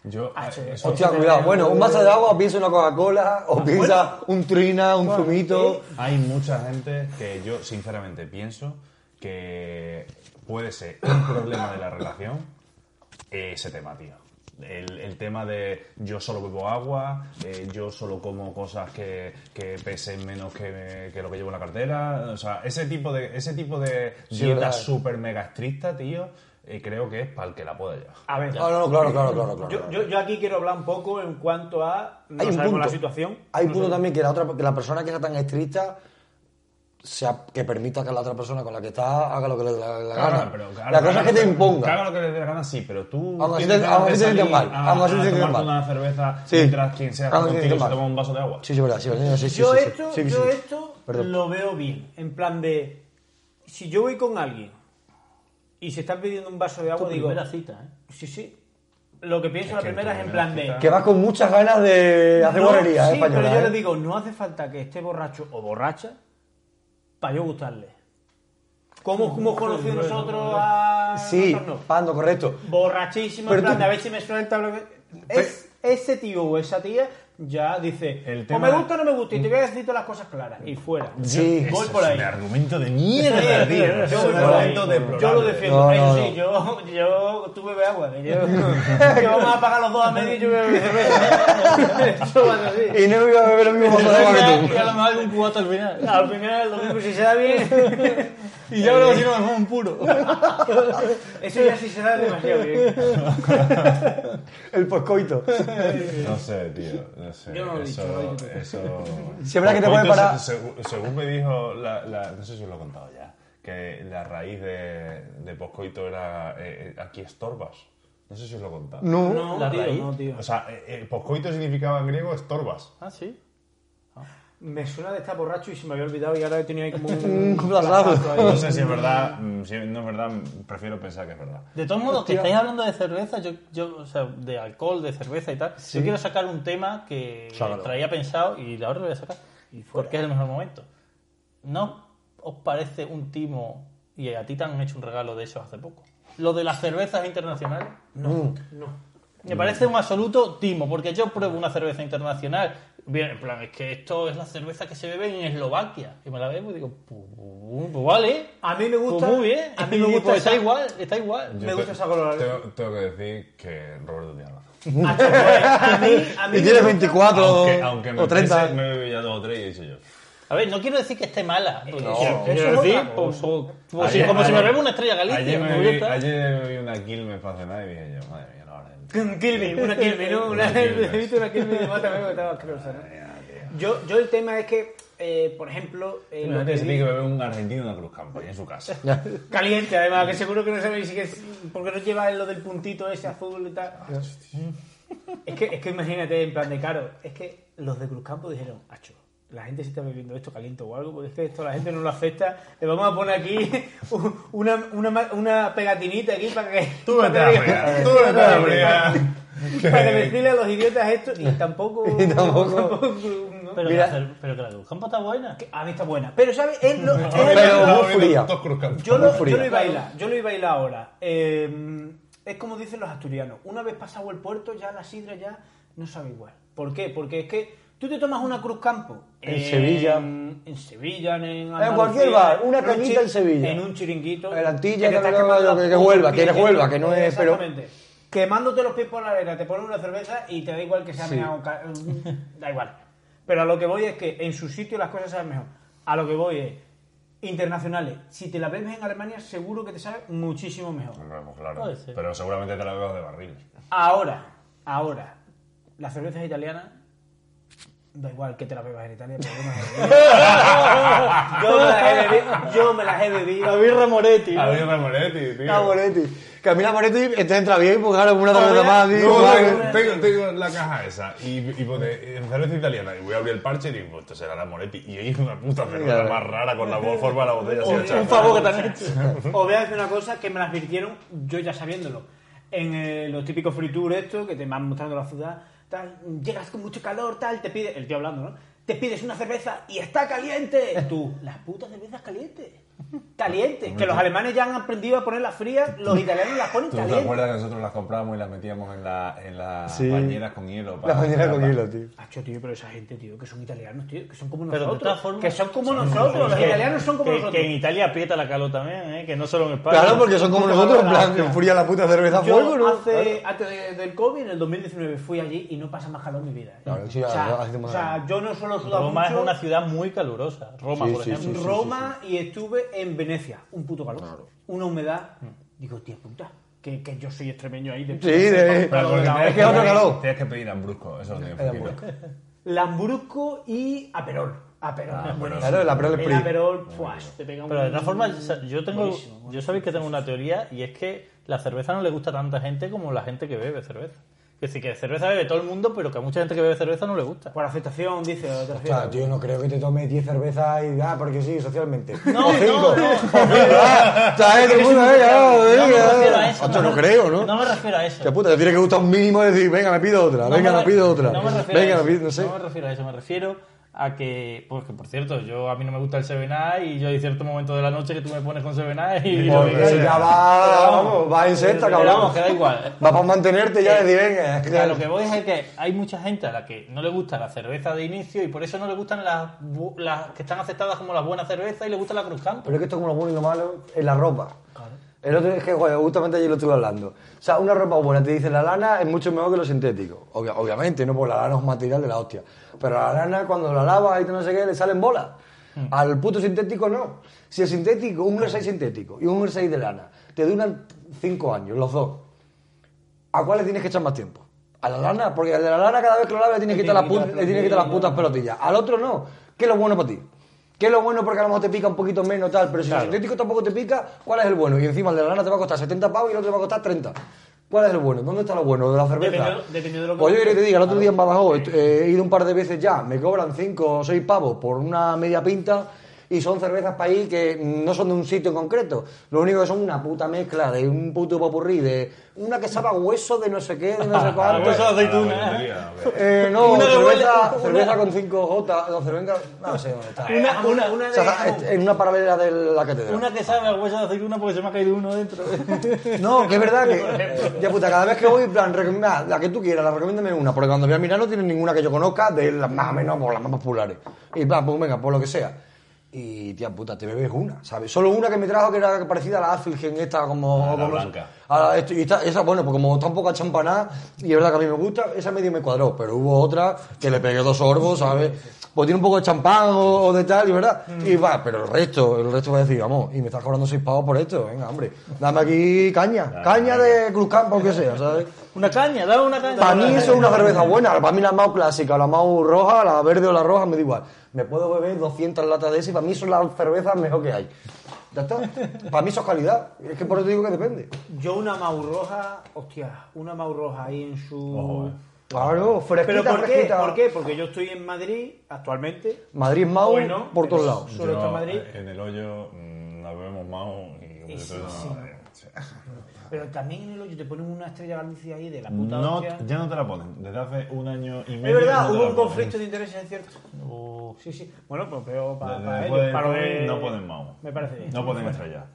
Yo, Ah, eh, sí. eso- Hostia, cuidado. Bueno, un vaso de agua, o piensa una Coca-Cola, o piensa un Trina, un zumito. Hay mucha gente que yo sinceramente pienso que puede ser un problema de la relación ese tema, tío. El, el tema de yo solo bebo agua, eh, yo solo como cosas que, que pesen menos que, que lo que llevo en la cartera. O sea, ese tipo de, ese tipo de Sí, dieta súper mega estricta, tío, eh, creo que es para el que la pueda llevar. A ver, Ah, no, no, claro, claro, claro. claro, yo, claro. yo, yo aquí quiero hablar un poco en cuanto a. No Hay un punto. la situación. Hay un no punto sé. también que la, otra, que la persona que sea tan estricta sea, que permita que la otra persona con la que está haga lo que le dé la, la Claro, gana. pero claro, la cosa claro, es que te Que imponga. haga lo que le dé la gana, sí, pero tú. Aún así te- sientes mal, a- aún así te a sientes mal. una cerveza Sí. mientras quien sea te contigo se toma un vaso de agua. Sí, sí, verdad, sí, verdad, sí, sí, yo esto, yo sí. esto lo veo bien. En plan de. Si yo voy con alguien y se están pidiendo un vaso de Tu agua, digo. primera cita, ¿eh? Sí, sí. Lo que pienso Es la que primera tu es en plan de. Que vas con muchas ganas de hacer No, guarrería, sí, ¿eh, española, pero yo ¿eh? les digo, no hace falta que esté borracho o borracha para yo gustarle. ¿Cómo hemos conocido nosotros a Sí, nosotros no? Pando, correcto. borrachísimo, Pero en plan tú- de a ver si me suelta. lo que- Es, ese tío o esa tía ya dice, El o tema- me gusta o no me gusta, y te voy a decir todas las cosas claras, y fuera. Sí. voy por es ahí. un argumento de mierda, tío. Yo, Ese voy es un por ahí. argumento deplorable. yo lo defiendo, No, eso no, sí, yo, yo, tú bebes agua, que yo, que vamos a pagar los dos a medio y yo bebo mi cerveza. Eso va a ser así. Y no iba a beber el mismo vaso de agua que tú. Y a lo mejor algún cubata al final. Al final, lo mismo si se da bien, Y ya luego si no me un puro. eso ya sí se da demasiado bien. El poscoito. No sé, tío. No sé. Yo no lo he eso, dicho, lo he dicho tú. eso... Si es verdad que te puede parar- se- Según, según me dijo, la, la- no sé si os lo he contado ya, que la raíz de, de poscoito era eh, eh, aquí estorbas. No sé si os lo he contado. No. No, La tío, raíz. no, tío. O sea, eh, eh, poscoito significaba en griego estorbas. Ah, sí. Me suena de estar borracho y se me había olvidado y ahora he tenido ahí como un... No sé si es verdad, mm, si no es verdad, prefiero pensar que es verdad. De todos modos, que estáis hablando de cerveza, yo, yo, o sea, de alcohol, de cerveza y tal, yo quiero sacar un tema que Sácalo. traía pensado y ahora lo voy a sacar. Porque es el mejor momento. ¿No os parece un timo, y a ti te han hecho un regalo de eso hace poco? Lo de las cervezas internacionales. No. No. Me parece un absoluto timo, porque yo pruebo una cerveza internacional, bien, en plan, es que esto es la cerveza que se bebe en Eslovaquia, y me la bebo y digo, pues, pues vale, A mí me gusta... pues muy bien, A mí me gusta pues está esa- igual, está igual. Me Yo gusta te- esa color. Tengo, tengo que decir que Roberto tiene razón. Ah, pues, a mí, a mí Y me tienes gusta- 24 Aunque, aunque me o 30. pese, me he bebido ya dos o tres y he dicho yo. A ver, no quiero decir que esté mala. No. quiero, decir, pues, pues, pues, Ayer- sí, como si me ayer- bebo una estrella Galicia. Ayer me me, gusta. vi, ayer me vi una Quilmes para cenar y dije yo, madre mía, Un Kilby, una Kilby, ¿no? Una, visto una de mata, me estaba asquerosa, ¿no? Yo, yo el tema es que, eh, por ejemplo, eh, lo que si tiene dice- que beber un argentino en una cruz campo en su casa. caliente además, que seguro que no sabéis si es, porque no lleva lo del puntito ese azul y tal. Es que, es que imagínate, en plan de caro, es que los de Cruzcampo dijeron, acho, la gente se está bebiendo esto caliente o algo, porque es que esto la gente no lo acepta. Le vamos a poner aquí una, una, una pegatinita aquí para que... Tú para vete a que- fregar, tú vete a fregar. Para que decirle a los idiotas esto y tampoco... Y tampoco. ¿no? Pero, Mira. que la pero que la Cruz Campo está buena. A mí está buena. Pero, ¿sabes? Es lo- es Pero muy fría. Yo, lo, fría. yo lo iba a bailar, yo lo iba a bailar ahora. Eh, es como dicen los asturianos, una vez pasado el puerto ya la sidra ya no sabe igual. ¿Por qué? Porque es que tú te tomas una Cruz Campo En Sevilla. en Sevilla, en, Andalucía, cualquier bar, una un cañita en Sevilla. en un chiringuito, En Antilla, que no- que- que puta Huelva, que eres Huelva, que no es- pero- Exactamente. Quemándote los pies por la arena, te pones una cerveza y te da igual que sea Sí. meao ca- da igual. Pero a lo que voy es que en su sitio las cosas saben mejor. A lo que voy es internacionales, si te la bebes en Alemania, seguro que te sabe muchísimo mejor. Hombre, pues claro. Pero seguramente te la bebas de barril. Ahora, ahora, las cervezas italianas, da igual que te las bebas en Italia, pero yo me las he bebido. yo me las he bebido. Yo me las he bebido. La birra Moretti. ¿no? A mí Moretti, tío. Moretti. Que a mí la Moretti te entra bien, porque ahora una Joder, más, tío. No, vale. tengo, tengo, tengo la caja esa y, y pone eh, cerveza italiana y voy a abrir el parche y digo, pues esto será la Moretti. Y hay una puta cerveza más rara con la forma de la botella así Un, favor que te han hecho. Os voy a decir una cosa que me las advirtieron, yo ya sabiéndolo. En eh, los típicos free tour estos, que te van mostrando la ciudad, tal, llegas con mucho calor, tal, te pide, el tío hablando, ¿no? Te pides una cerveza y está caliente. Tú, las putas cervezas calientes. Calientes. Que los alemanes ya han aprendido a ponerlas frías, los italianos las ponen ¿Tú te calientes. acuerdas que nosotros las comprábamos y las metíamos en, la, en las Sí. bañeras con hielo? La mañana con para- hielo, tío. Acho, tío, pero esa gente, tío, que son italianos, tío, que son como Pero nosotros. formas- que son como nosotros, los Que- italianos son como que, nosotros. Que en Italia aprieta la calor también, ¿eh? que no solo en España. Claro, porque son como nosotros, en plan, hostia. enfría la puta cerveza a Yo fuego, ¿no? hace, antes de- del COVID, en el 2019, fui allí y no pasa más calor en mi vida. ¿eh? Claro, sí, o, sea, hace o sea, yo no solo sudado Roma es mucho, una ciudad muy calurosa. Roma, Sí, por ejemplo. Roma y estuve en Venecia. Un puto calor. Una humedad. Digo, tía puta, que, que yo soy extremeño ahí. De, Sí, de- de Es que es otro calor. Tienes que pedir Lambrusco, eso lo tienes fresquito. Lambrusco y Aperol. Aperol. buenísimo. Claro, el Aperol El Spritz. Aperol, fuas, te pega un... Pero de todas formas, yo tengo, Buenísimo, yo sabéis que tengo una teoría y es que la cerveza no le gusta a tanta gente como la gente que bebe cerveza. Es decir, que cerveza bebe todo el mundo, pero que a mucha gente que bebe cerveza no le gusta. Por aceptación, dice. ¿te O refieres? sea, tío, no creo que te tomes 10 cervezas y ah, porque sí, socialmente. No, o 5. no, no. Ah, No me refiero a eso. Ocho, no me- creo, ¿no? No me refiero a eso. Que puta, te tiene que gustar un mínimo y decir, venga, me pido otra, No venga, me pido otra. No me refiero Venga, a me eso. pido, no sé. No me refiero a eso, me refiero a que, porque por cierto, yo a mí no me gusta el Seven y yo hay cierto momento de la noche que tú me pones con Seven y yo ya va, vamos, va en sexta, cabrón. vamos, que da igual. Va para mantenerte ya, decir, venga. A lo que voy es que hay mucha gente a la que no le gusta la cerveza de inicio y por eso no le gustan las, las que están aceptadas como las buenas cervezas y le gusta la Cruz. Pero es que esto como lo bueno y lo malo en la ropa. El otro es que, joder, justamente ayer lo estuve hablando. O sea, una ropa buena, te dice la lana es mucho mejor que lo sintético. Obvia- obviamente, no, porque la lana es un material de la hostia. Pero la lana, cuando la lavas y no sé qué, le salen bolas. Al puto sintético no. Si el sintético, un jersey sintético y un jersey de lana, te duran 5 años, los dos. ¿A cuál le tienes que echar más tiempo? A la lana, porque al de la lana cada vez que lo laves le tienes que quitar las, le tienes que quitar las putas pelotillas. Al otro no. ¿Qué es lo bueno para ti? ¿Qué es lo bueno porque a lo mejor te pica un poquito menos tal? Pero si el sintético tampoco te pica, ¿cuál es el bueno? Y encima el de la lana te va a costar 70 pavos y el otro te va a costar 30. ¿Cuál es el bueno? ¿Dónde está lo bueno de la cerveza? Depende de lo que- Pues yo te diga, el otro día en Badajoz eh, he ido un par de veces ya, me cobran 5 o 6 pavos por una media pinta y son cervezas para ahí que no son de un sitio en concreto. Lo único que son una puta mezcla de un puto popurrí, de una que sabe a hueso de no sé qué, de no sé cuánto. Hueso de aceituna. Eh, no, Una de cerveza, una- cerveza con 5 J, no, cerveza, no sé dónde está. Una, una, una O sea, de- está en una paralela de la catedral. una que sabe a hueso de aceituna porque se me ha caído uno dentro. No, que es verdad que. Ya puta, cada vez que voy, plan, la que tú quieras, la recomiéndame una. Porque cuando voy a mirar no tienen ninguna que yo conozca de las más o menos, pues, las más populares. Y plan, pues venga, por lo que sea. Y tía puta, te bebes una, ¿sabes? Solo una que me trajo que era parecida a la Afilgen, esta como. La como- blanca. A la- esto- y esta- esa, bueno, pues como está un poco champaná, y es verdad que a mí me gusta, esa medio me cuadró, pero hubo otra que le pegué dos sorbos, ¿sabes? Pues tiene un poco de champán o, o de tal, y verdad. Y va, pero el resto, el resto va a decir, vamos, y me estás cobrando seis pavos por esto, venga, hombre. Dame aquí caña, caña de Cruz Campo, o que sea, ¿sabes? una caña, dame una caña. Para mí eso es una cerveza buena. Para mí la más clásica, la más roja, la verde o la roja, me da igual. Me puedo beber 200 latas de ese y para mí son las cervezas mejor que hay. Ya está. Para mí eso es calidad. Es que por eso digo que depende. Yo una Mau roja, hostia, una Mau roja ahí en su... Ojo, eh. Claro, fresquita, ¿Pero por qué? fresquita. ¿Por qué? Porque yo estoy en Madrid actualmente. Madrid Mau Bueno, por todos lados. Solo está en Madrid. eh, En el hoyo mm, nos bebemos Mao y... Y sí, no, sí. Pero también en el hoyo te ponen una estrella Galicia ahí de la puta No, hostia. ya no te la ponen. Desde hace un año y Es medio. verdad, no te hubo un ponen. conflicto de intereses, es cierto. Uh, Sí, sí. Bueno, pues pero para, para ellos, para COVID no ponen Mao. Me parece bien. No ponen estrella.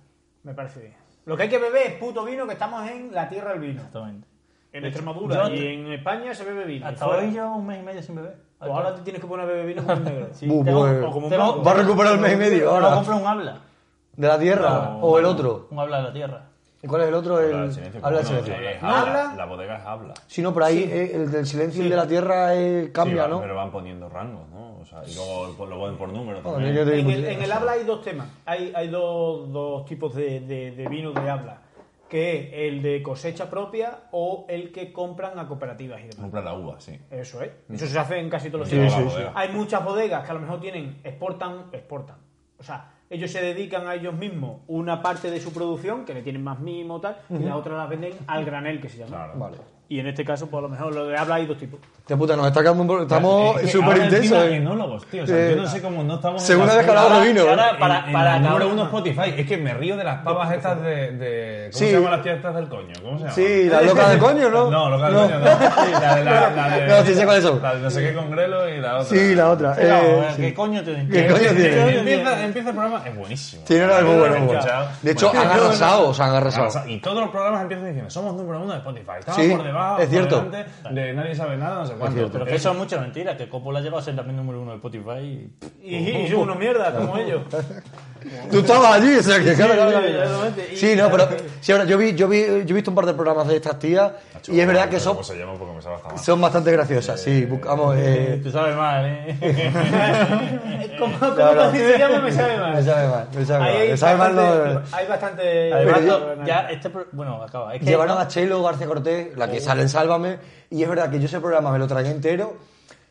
Me parece bien. Lo que hay que beber es puto vino, que estamos en la tierra del vino. exactamente. En Extremadura Yo- y en España se bebe vino. Hasta hoy llevo un mes y medio sin beber. Pues ahora te tienes que poner a beber vino como un negro. Sí, Bu, tengo- pues, o como un tengo- mango. Va a recuperar el mes y medio ahora. comprar un habla. ¿De la tierra No, o el otro? Un habla de la tierra. ¿Y cuál es el otro? El... Habla del silencio. Habla del Bueno, silencio. eh, ¿No habla, habla? La bodega es habla. Sí, no, pero ahí eh, el del silencio y el de la tierra eh, cambia, Sí, ¿no? Pero van poniendo rangos, ¿no? O sea, y luego lo ponen por número también. En el, en el habla hay dos temas. Hay, hay dos, dos tipos de, de, de vino de habla. Que es el de cosecha propia o el que compran a cooperativas y demás. Compra la uva, sí. Eso es. Eso se hace en casi todos los Sí, sitios. sí, sí. Hay muchas bodegas que a lo mejor tienen, exportan, exportan. O sea, ellos se dedican a ellos mismos una parte de su producción, que le tienen más mimo tal, y la otra la venden al granel, que se llama. Claro. Vale. Y en este caso, pues a lo mejor lo de habla hay dos tipos. Hostia puta, nos está quedando Estamos Es que súper intensos. eh. enólogos, tío. O sea, Eh, yo no sé cómo no estamos. en segunda la vez que hablamos de vino, ahora, ¿eh? para, en para la número uno Spotify. Es que me río de las pavas estas de. de ¿Cómo Sí. se llaman las tías estas del coño? ¿Cómo se llaman? Sí, la loca del coño, ¿no? No, loca del No. coño no. Sí, la de la, la de. No, sí sé cuáles son. La de no sé qué con Grelo y la otra. Sí, la otra. No, eh, ¿Qué sí. coño te ¿Qué coño tiene? Empieza, empieza el programa, es buenísimo. Sí, no, no, es muy bueno. De hecho, Bueno, han arrasado, o sea, han arrasado. Y todos los programas empiezan diciendo, somos número uno de Spotify. Estamos por debajo, es cierto. de nadie sabe nada, no sé cuánto. Pero que eso es mucha mentira, que Coppola lleva a ser también número uno de Spotify. y- Y, y son unos mierdas, como ellos. Tú estabas allí, o sea, que claro, claro, claro. exactamente. Y- Sí, no, pero sí, ahora, yo, vi, yo, vi, yo he visto un par de programas de estas tías y es verdad que son, ¿Cómo se llama? Porque me sabe hasta más. son bastante graciosas. Sí, buscamos. Eh, Te sabe mal, ¿eh? ¿Cómo, cómo No, llama? Me sabe mal. me sabe mal, me sabe mal. hay Me sabe mal, bastante- no. Hay bastante. Además, no, ya este... Bueno, acaba. Es que Llevaron no- a Chelo García Cortés, la que sale en Sálvame, y es verdad que yo ese programa me lo tragué entero,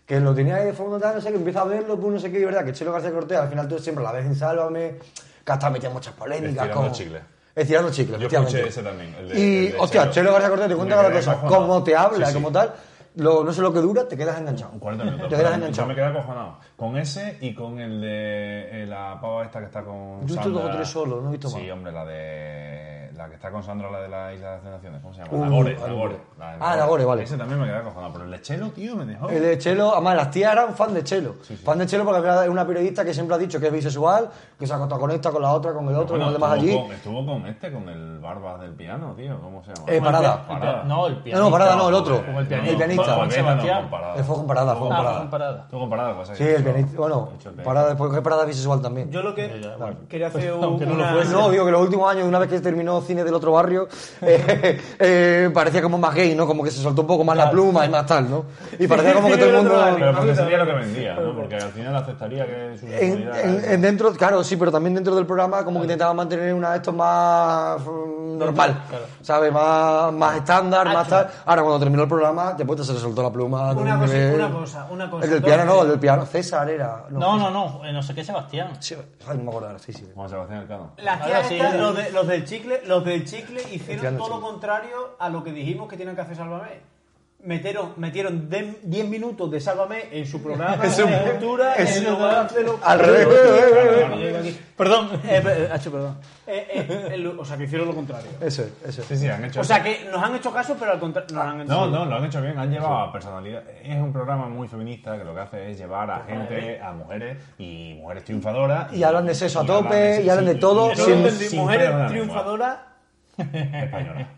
que lo tenía ahí de fondo tal, no sé, que empiezo a verlo, pues no sé qué, y verdad que Chelo García Cortés, al final tú siempre la ves en Sálvame, que hasta metía muchas polémicas. Estirando como... chicle. Estirando chicle, Yo escuché ese también, el de- y, el de hostia, Chelo. Chelo García Cortés te cuenta cada cosa, cómo te habla, Sí, sí. como tal, lo- no sé lo que dura, te quedas enganchado. 40 minutos. Te quedas enganchado. Yo me quedé acojonado. Con ese y con el de eh, la pava esta que está con. Yo he visto dos o tres solo, no he visto Sí, más. hombre, la de. La que está con Sandra, la de la Isla de las Naciones. ¿Cómo se llama? Uh, la Gore. ah, La Ah, la Gore, vale. Ese también me quedé acojonado. Pero el de Chelo, tío, me dejó. El de Chelo, además las tías eran fan de Chelo. Fan de Chelo porque es una periodista que siempre ha dicho que es bisexual, que se conecta con la otra, con el otro, Bueno, con los demás allí. Con, estuvo con este, con el Barbas del piano, tío. ¿Cómo se llama? Eh, Parada. Parada. No, el No, pianista. no, Parada no, el otro. Como el El pianista. pianista. Juan no, Sebastián. con Parada. Eh, fue con Parada, fue con Ah, Parada. fue con parada. Estuvo con Parada, pues Sí, el pianista, bueno, Parada después que Parada bisexual también. Yo lo que quería hacer un- no una. fuese. No, digo que los últimos años, una vez que terminó cine del otro barrio, eh, eh, parecía como más gay, ¿no? Como que se soltó un poco más la pluma y más tal, ¿no? Y parecía como que todo el mundo... Pero porque sería lo que vendía, ¿no? Porque al final aceptaría que su En, en- en dentro, claro, sí, pero también dentro del programa como que intentaba mantener una de estos más mm, normal, ¿sabes? Más, más estándar, más tal. Ahora cuando terminó el programa, ya pues se le soltó la pluma. Una un cosa- nivel- una cosa, una cosa. El del piano no, el del piano César era. No, no, no, eh, no sé qué Sebastián. Sí, no me acuerdo ahora, sí, sí. Juan Sebastián Elcano. Las Ahora sí. los, de- los del chicle, los del chicle hicieron todo lo contrario a lo que dijimos que tienen que hacer Sálvame. Metieron, metieron de- 10 minutos de Sálvame en su programa Es un- de cultura es en lugar de lo- Al revés. Perdón. Eh, eh, Hacho, perdón. Eh, eh, o sea, que hicieron lo contrario. Eso, es, eso. es. Sí, sí, han hecho. O sea, que nos han hecho caso, pero al contrario. nos han hecho No, no, lo han hecho bien, han llevado a personalidad. Es un programa muy feminista que lo que hace es llevar a gente, a mujeres y mujeres triunfadoras. Y hablan de sexo a y hablan tope, y hablan de todo, sin- sin mujeres triunfadoras Española.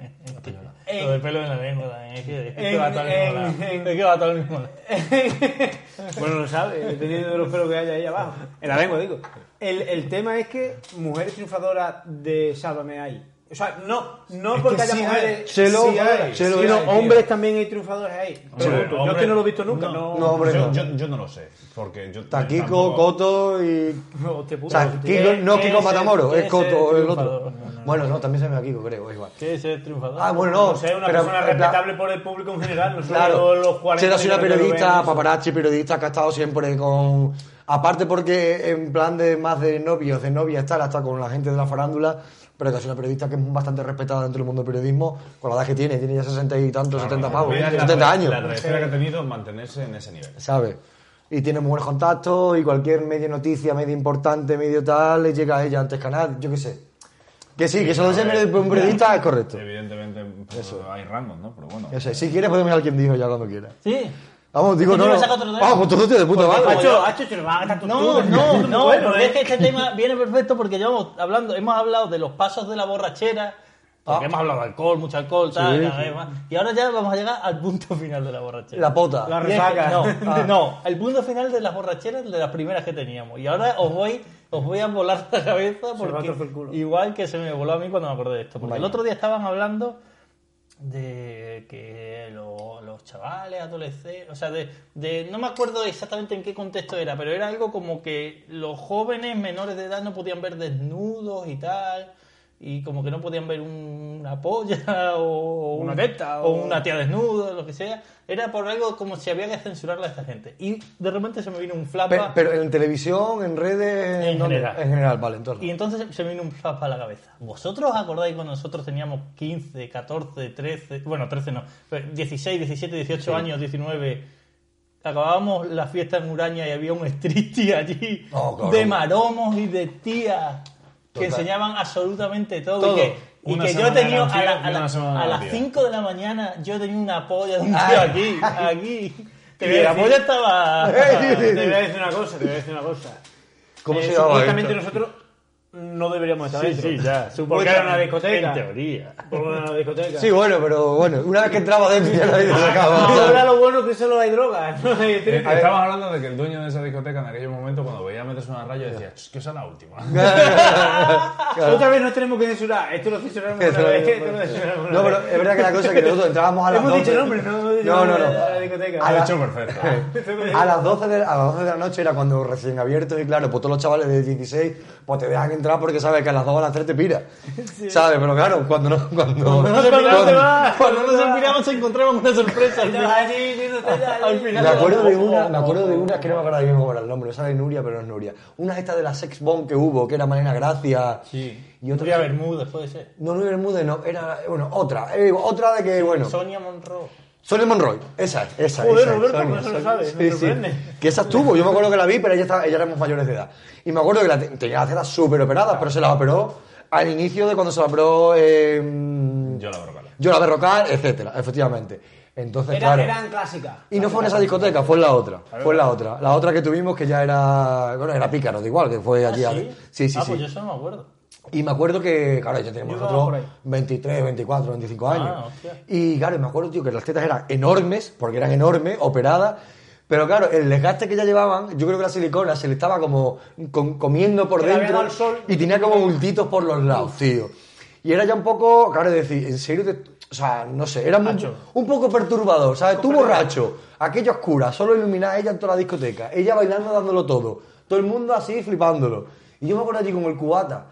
Lo de pelo en la lengua también. Es que, es que En- va todo al mismo lado. en- Es que va todo al mismo lado. bueno, lo sabe, dependiendo de los pelos que haya ahí abajo. En la lengua, digo. El, el tema es que mujeres triunfadoras de Sálvame hay. O sea, no, no Es porque que haya sí hay. mujeres. Chelo, sí hay, Chelo sino hay, tío. hombres también hay triunfadores ahí. Hombre. Yo es hombre, que no lo he visto nunca. No, no, hombre, yo, no. yo, yo no lo sé. Porque yo. Taquico, tampoco- Coto y. Hostia O sea, Kiko, no ¿Qué Kiko es el- Matamoro, es es Coto, el el otro. no. Bueno, no, también se llama Kiko, creo, es igual. ¿Qué es el triunfador? Ah, bueno, no. No sé, una pero, persona respetable por el público en general, no solo Claro, los 40 Chelo ha sido una periodista, paparazzi, periodista que ha estado siempre con... Aparte porque en plan de más de novios, de novias, tal, hasta con la gente de la farándula, pero que ha sido una periodista que es bastante respetada dentro del mundo del periodismo, con la edad que tiene, tiene ya 60 y tantos, 70 pavos, Mira la 70 tra- años, La trayectoria que ha tenido es mantenerse en ese nivel. ¿sabes? Y tiene muy buenos contactos y cualquier medio noticia, medio importante, medio tal, le llega a ella antes que a nadie, yo qué sé. Que sí, que eso de ser un periodista es correcto. Evidentemente pues, hay rangos, ¿no? Pero bueno. Eso, si quieres podemos ir al quien dijo ya cuando quiera. Sí. Vamos, digo, no, no. Vamos, pues todo tío de puta madre. Hacho, Hacho, se lo van a gastar. No, no, no, bueno, porque ¿eh? es que este tema viene perfecto porque llevamos hablando, hemos hablado de los pasos de la borrachera, porque Ah. hemos hablado de alcohol, mucho alcohol, tal, Sí, cada vez más. y ahora ya vamos a llegar al punto final de la borrachera. La pota. La es que- resaca. no, Ah. no, el punto final de las borracheras de las primeras que teníamos. Y ahora os voy, os voy a volar la cabeza porque igual que se me voló a mí cuando me acordé de esto. Porque Vaya. el otro día estaban hablando de que lo- los chavales, adolescentes, o sea, de, de- no me acuerdo exactamente en qué contexto era, pero era algo como que los jóvenes menores de edad no podían ver desnudos y tal, y como que no podían ver un- una polla o Una un- teta, o o- una tía desnuda, lo que sea. Era por algo como si había que censurarla a esta gente. Y de repente se me vino un flapa. Pero, en televisión, en redes... En ¿dónde? general. En general, vale, entonces. Y entonces se me vino un flap a la cabeza. ¿Vosotros os acordáis cuando nosotros teníamos 15, 14, 13, bueno, 13 no, pero 16, 17, 18 años, 19? Acabábamos la fiesta en Uraña y había un striptease allí Oh, de maromos y de tías que enseñaban absolutamente todo. Todo. Y que, y Una que yo era un a, la- a la- a las tía. 5 de la mañana yo tenía una polla de un tío Ay. aquí, aquí. Te Y voy a decir- polla estaba... Te voy a decir una cosa, te voy a decir una cosa. ¿Cómo Eh, se llamaba Supuestamente esto? nosotros no deberíamos estar Sí, dentro. sí, ya. Porque era una discoteca. En teoría. Porque era una discoteca. Sí, bueno, pero bueno, una vez que entraba dentro ya nadie se sacaba. Ahora lo bueno que solo hay drogas. No hay Eh. Estamos hablando de que el dueño de esa discoteca en aquellos momentos, cuando veía meterse una raya, decía, "Ch, que esa es la última. Otra vez nos tenemos que censurar. Esto lo censuramos una vez. Esto lo censuramos No, pero es verdad que la cosa es que nosotros entrábamos a las Hemos 12. dicho nombre, no hemos dicho No, no, nombre no. de la discoteca. A la- hecho perfecto. A las, 12 de, a las 12 de la noche era cuando recién abiertos y claro, pues todos los chavales de 16 pues te dejan entrar porque sabes que a las 2 o a las 3 te pira. ¿Sabes? Pero claro, cuando no... Cuando, Cuando nos Cuando empiramos, te vas, cuando empiramos encontramos una sorpresa al final. Al Me acuerdo de una, me acuerdo de una que no me acuerdo bien cómo era el nombre, me sale Nuria, pero no es Nuria. Una de estas de la sex bomb que hubo, que era Malena Gracia. Sí. Y otra Nuria Bermúdez puede ser. No, Nuria Bermúdez, no, era, bueno, otra, eh, otra de que, bueno, Sonia Monroe. Sonia Monroy, esa es, esa Joder, esa es, Roberto, Sonia, pues eso lo Sonia. sabes, me sorprende. Que esa estuvo, yo me acuerdo que la vi, pero ella, estaba, ella éramos mayores de edad. Y me acuerdo que la te- tenía las tetas súper operadas, pero se las operó al inicio de cuando se la operó eh, Yo la brocal. yo la Berrocal, etcétera, efectivamente. Entonces, Eran, claro. eran clásicas. Y no fue en esa discoteca, fue en la otra. Fue en la otra. La otra que tuvimos que ya era. Bueno, era pícaro, da igual, que fue allí. ¿Ah, a- sí? sí, sí. Ah, sí. pues yo eso no me acuerdo. Y me acuerdo que, claro, ya teníamos nosotros ahí. 23, 24, 25 años. Ah, y claro, me acuerdo, tío, que las tetas eran enormes, porque eran enormes, operadas. Pero claro, el desgaste que ya llevaban, yo creo que la silicona se le estaba como com- comiendo por dentro el sol. y tenía como bultitos por los lados, tío. Y era ya un poco, claro, decir, en serio, te- o sea, no sé, era muy- un poco perturbador, ¿sabes? Tú borracho, aquella oscura, solo iluminada ella en toda la discoteca, ella bailando, dándolo todo, todo el mundo así flipándolo. Y yo me acuerdo allí con el cubata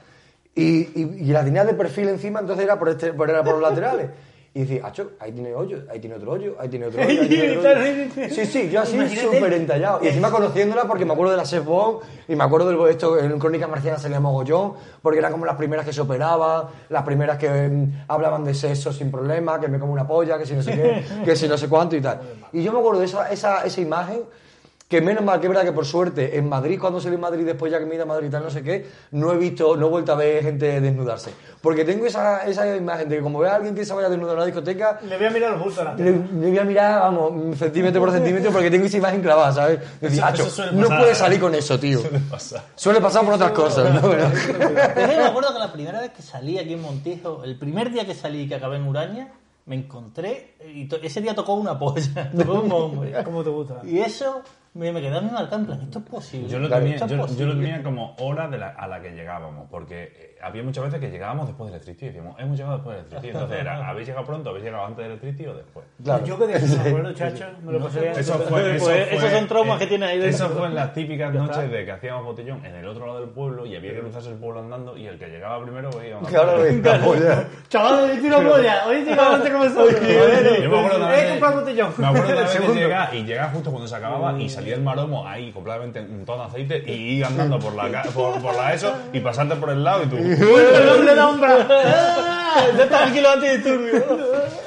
y, y, y la tenía de perfil encima, entonces era por, este, por, era por los laterales. Y decía, acho, ahí tiene hoyo, ahí tiene otro hoyo, ahí tiene otro hoyo. ahí tiene otro hoyo". Sí, sí, yo así súper entallado. Y encima conociéndola porque me acuerdo de la Chef Bomb y me acuerdo del esto en Crónica Marciana salía mogollón, porque eran como las primeras que se operaban, las primeras que mm, hablaban de sexo sin problema, que me como una polla, que si no sé qué, que si no sé cuánto y tal. Y yo me acuerdo de esa, esa, esa imagen que menos mal que es verdad que por suerte en Madrid, cuando salí en Madrid, después ya que me he ido a Madrid y tal, no sé qué, no he visto, no he vuelto a ver gente desnudarse. Porque tengo esa, esa imagen de que como vea a alguien que se vaya a desnudar en una discoteca, Le voy a mirar los bultos le, le voy a mirar, vamos, centímetro por centímetro porque tengo esa imagen clavada, ¿sabes? Decir, Eso- "Acho, eso suele no pasar, puedes ¿eh? salir con eso, tío. Pasa. Suele pasar por otras cosas, ¿no? Pero- Es que me acuerdo que la primera vez que salí aquí en Montijo, el primer día que salí y que acabé en Uraña, me encontré y ese día tocó una polla, tocó un hombre. ¿Cómo te gusta? Y eso me, me quedé marcado en plan, esto es posible. Yo lo, Claro, tenía, yo, lo tenía como hora de la- a la que llegábamos, porque había muchas veces que llegábamos después del electricity. Decíamos, hemos llegado después del electricity. Entonces era, ¿habéis llegado pronto? ¿Habéis llegado antes del electricity o después? Claro. Yo que de eso me acuerdo, chacho. Me lo pasé. Eso fue, eso Pues fue- esos son traumas que tienes ahí dentro. Eso fue en las típicas noches de que hacíamos botellón en el otro lado del pueblo y había que cruzarse el pueblo andando y el que llegaba primero veía una Claro, venga, polla. Chaval, hoy tiro polla. Hoy tiro antes como nosotros. Yo me acuerdo también He de- comprado botellón. Me acuerdo también de Segundo. llegar y llegar justo cuando se acababa y salía el maromo ahí completamente untado de aceite y ir andando por la, ca- por, por la eso y pasarte por el lado y tú... El hombre de hombra. Ya está aquí los antidisturbios.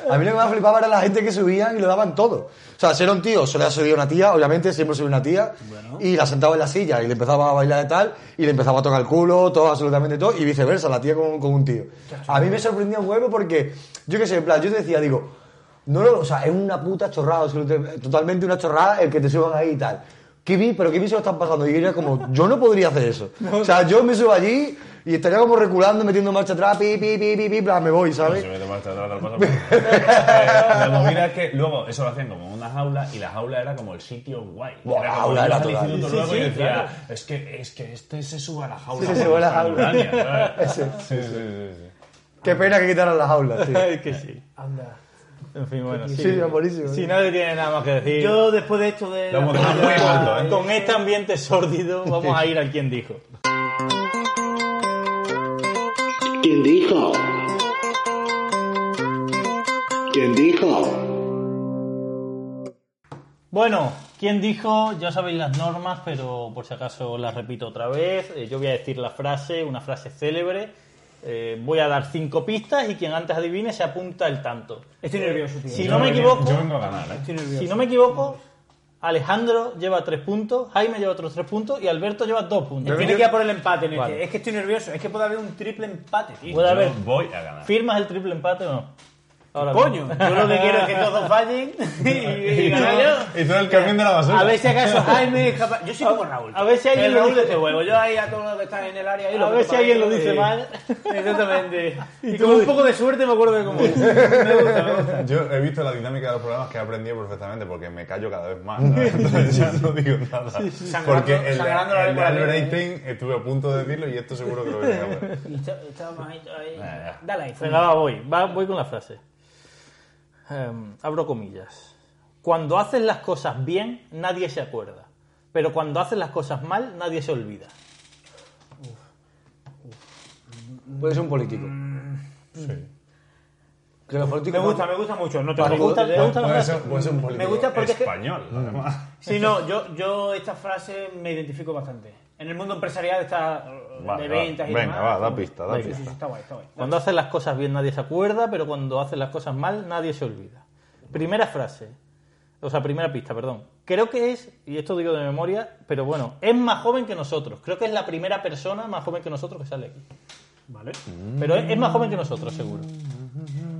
A mí lo que me flipaba era la gente que subían y lo daban todo. O sea, si era un tío, solía subir una tía, obviamente, siempre subía una tía, y la sentaba en la silla y le empezaba a bailar de tal, y le empezaba a tocar el culo, todo, absolutamente todo, y viceversa, la tía con, con un tío. A mí me sorprendía un huevo porque, yo qué sé, en plan, yo te decía, digo, no lo, o sea, es una puta chorrada, totalmente una chorrada el que te suban ahí y tal. ¿Qué vi? ¿Pero qué vi se lo están pasando? Y era como, yo no podría hacer eso. O sea, yo me subo allí, Y estaría como reculando, metiendo marcha atrás, pi, pi, pi, pi, pi, bla, me voy, ¿sabes? Se mete marcha atrás, tal cosa, La movida es que luego eso lo hacían como en una jaula y la jaula era como el sitio guay. Buah, era la jaula era al total. Sí, luego sí, y decía, claro. es que, es que este se sube a la jaula. Sí, se sube a la jaula. Sí, sí, sí, sí. Qué pena que quitaran las aulas, tío. Es que sí. Anda. En fin, bueno, sí. Sí, buenísimo. Si nadie tiene nada más que decir. Yo después de esto de... Lo hemos la dejado muy película- alto, ¿eh? Con este ambiente sórdido, vamos a ir al quien dijo. ¿Quién dijo? ¿Quién dijo? Bueno, ¿quién dijo? Ya sabéis las normas, pero por si acaso las repito otra vez. Eh, yo voy a decir la frase, una frase célebre. Eh, voy a dar cinco pistas y quien antes adivine se apunta el tanto. Estoy nervioso, tío. Si Yo no me equivoco, Yo vengo a ganar, ¿eh? Estoy nervioso. si no me equivoco, Alejandro lleva tres puntos, Jaime lleva otros tres puntos y Alberto lleva dos puntos. Tiene que ir a por el empate. Vale. Es que estoy nervioso. Es que puede haber un triple empate, tío. Puede Yo haber. voy a ganar. ¿Firmas el triple empate o no? Ahora Coño, yo lo que quiero es que todos fallen y, y ganar yo. Y todo el camión de la basura. A ver si acaso Jaime es capaz. Yo soy como Raúl. A ver si alguien el lo Raúl dice- este juego. Yo ahí a todos los que están en el área. ahí A lo ver si alguien lo dice y- mal. Exactamente. Y, con un poco de suerte me acuerdo de cómo es. Me gusta, me gusta. Yo he visto la dinámica de los programas que he aprendido perfectamente porque me callo cada vez más. ¿sabes? Entonces ya no digo nada. Sangrando- Porque el, sangrando la el de Albert Einstein estuve a punto de decirlo y esto seguro que lo voy a ya. Dale ahí. Venga, va, voy. Va, voy con la frase. Em, abro comillas. Cuando haces las cosas bien, nadie se acuerda. Pero cuando haces las cosas mal, nadie se olvida. Puede ser un político. Sí. Que los políticos Me gusta, me gusta mucho. No te ¿Te gusta, la Puede frase? ser, puede ser un político Me gusta porque es que- español, además. Sí, no, yo, yo esta frase me identifico bastante. En el mundo empresarial está Va, de va. ventas y Venga, demás. va, da pista, da Sí, sí, pista. sí, está guay, está guay. Cuando haces las cosas bien, nadie se acuerda. Pero cuando haces las cosas mal, nadie se olvida. Primera frase. O sea, primera pista, perdón. Creo que es, y esto digo de memoria, pero bueno, es más joven que nosotros. Creo que es la primera persona más joven que nosotros que sale aquí. Vale. Pero es, es más joven que nosotros, seguro.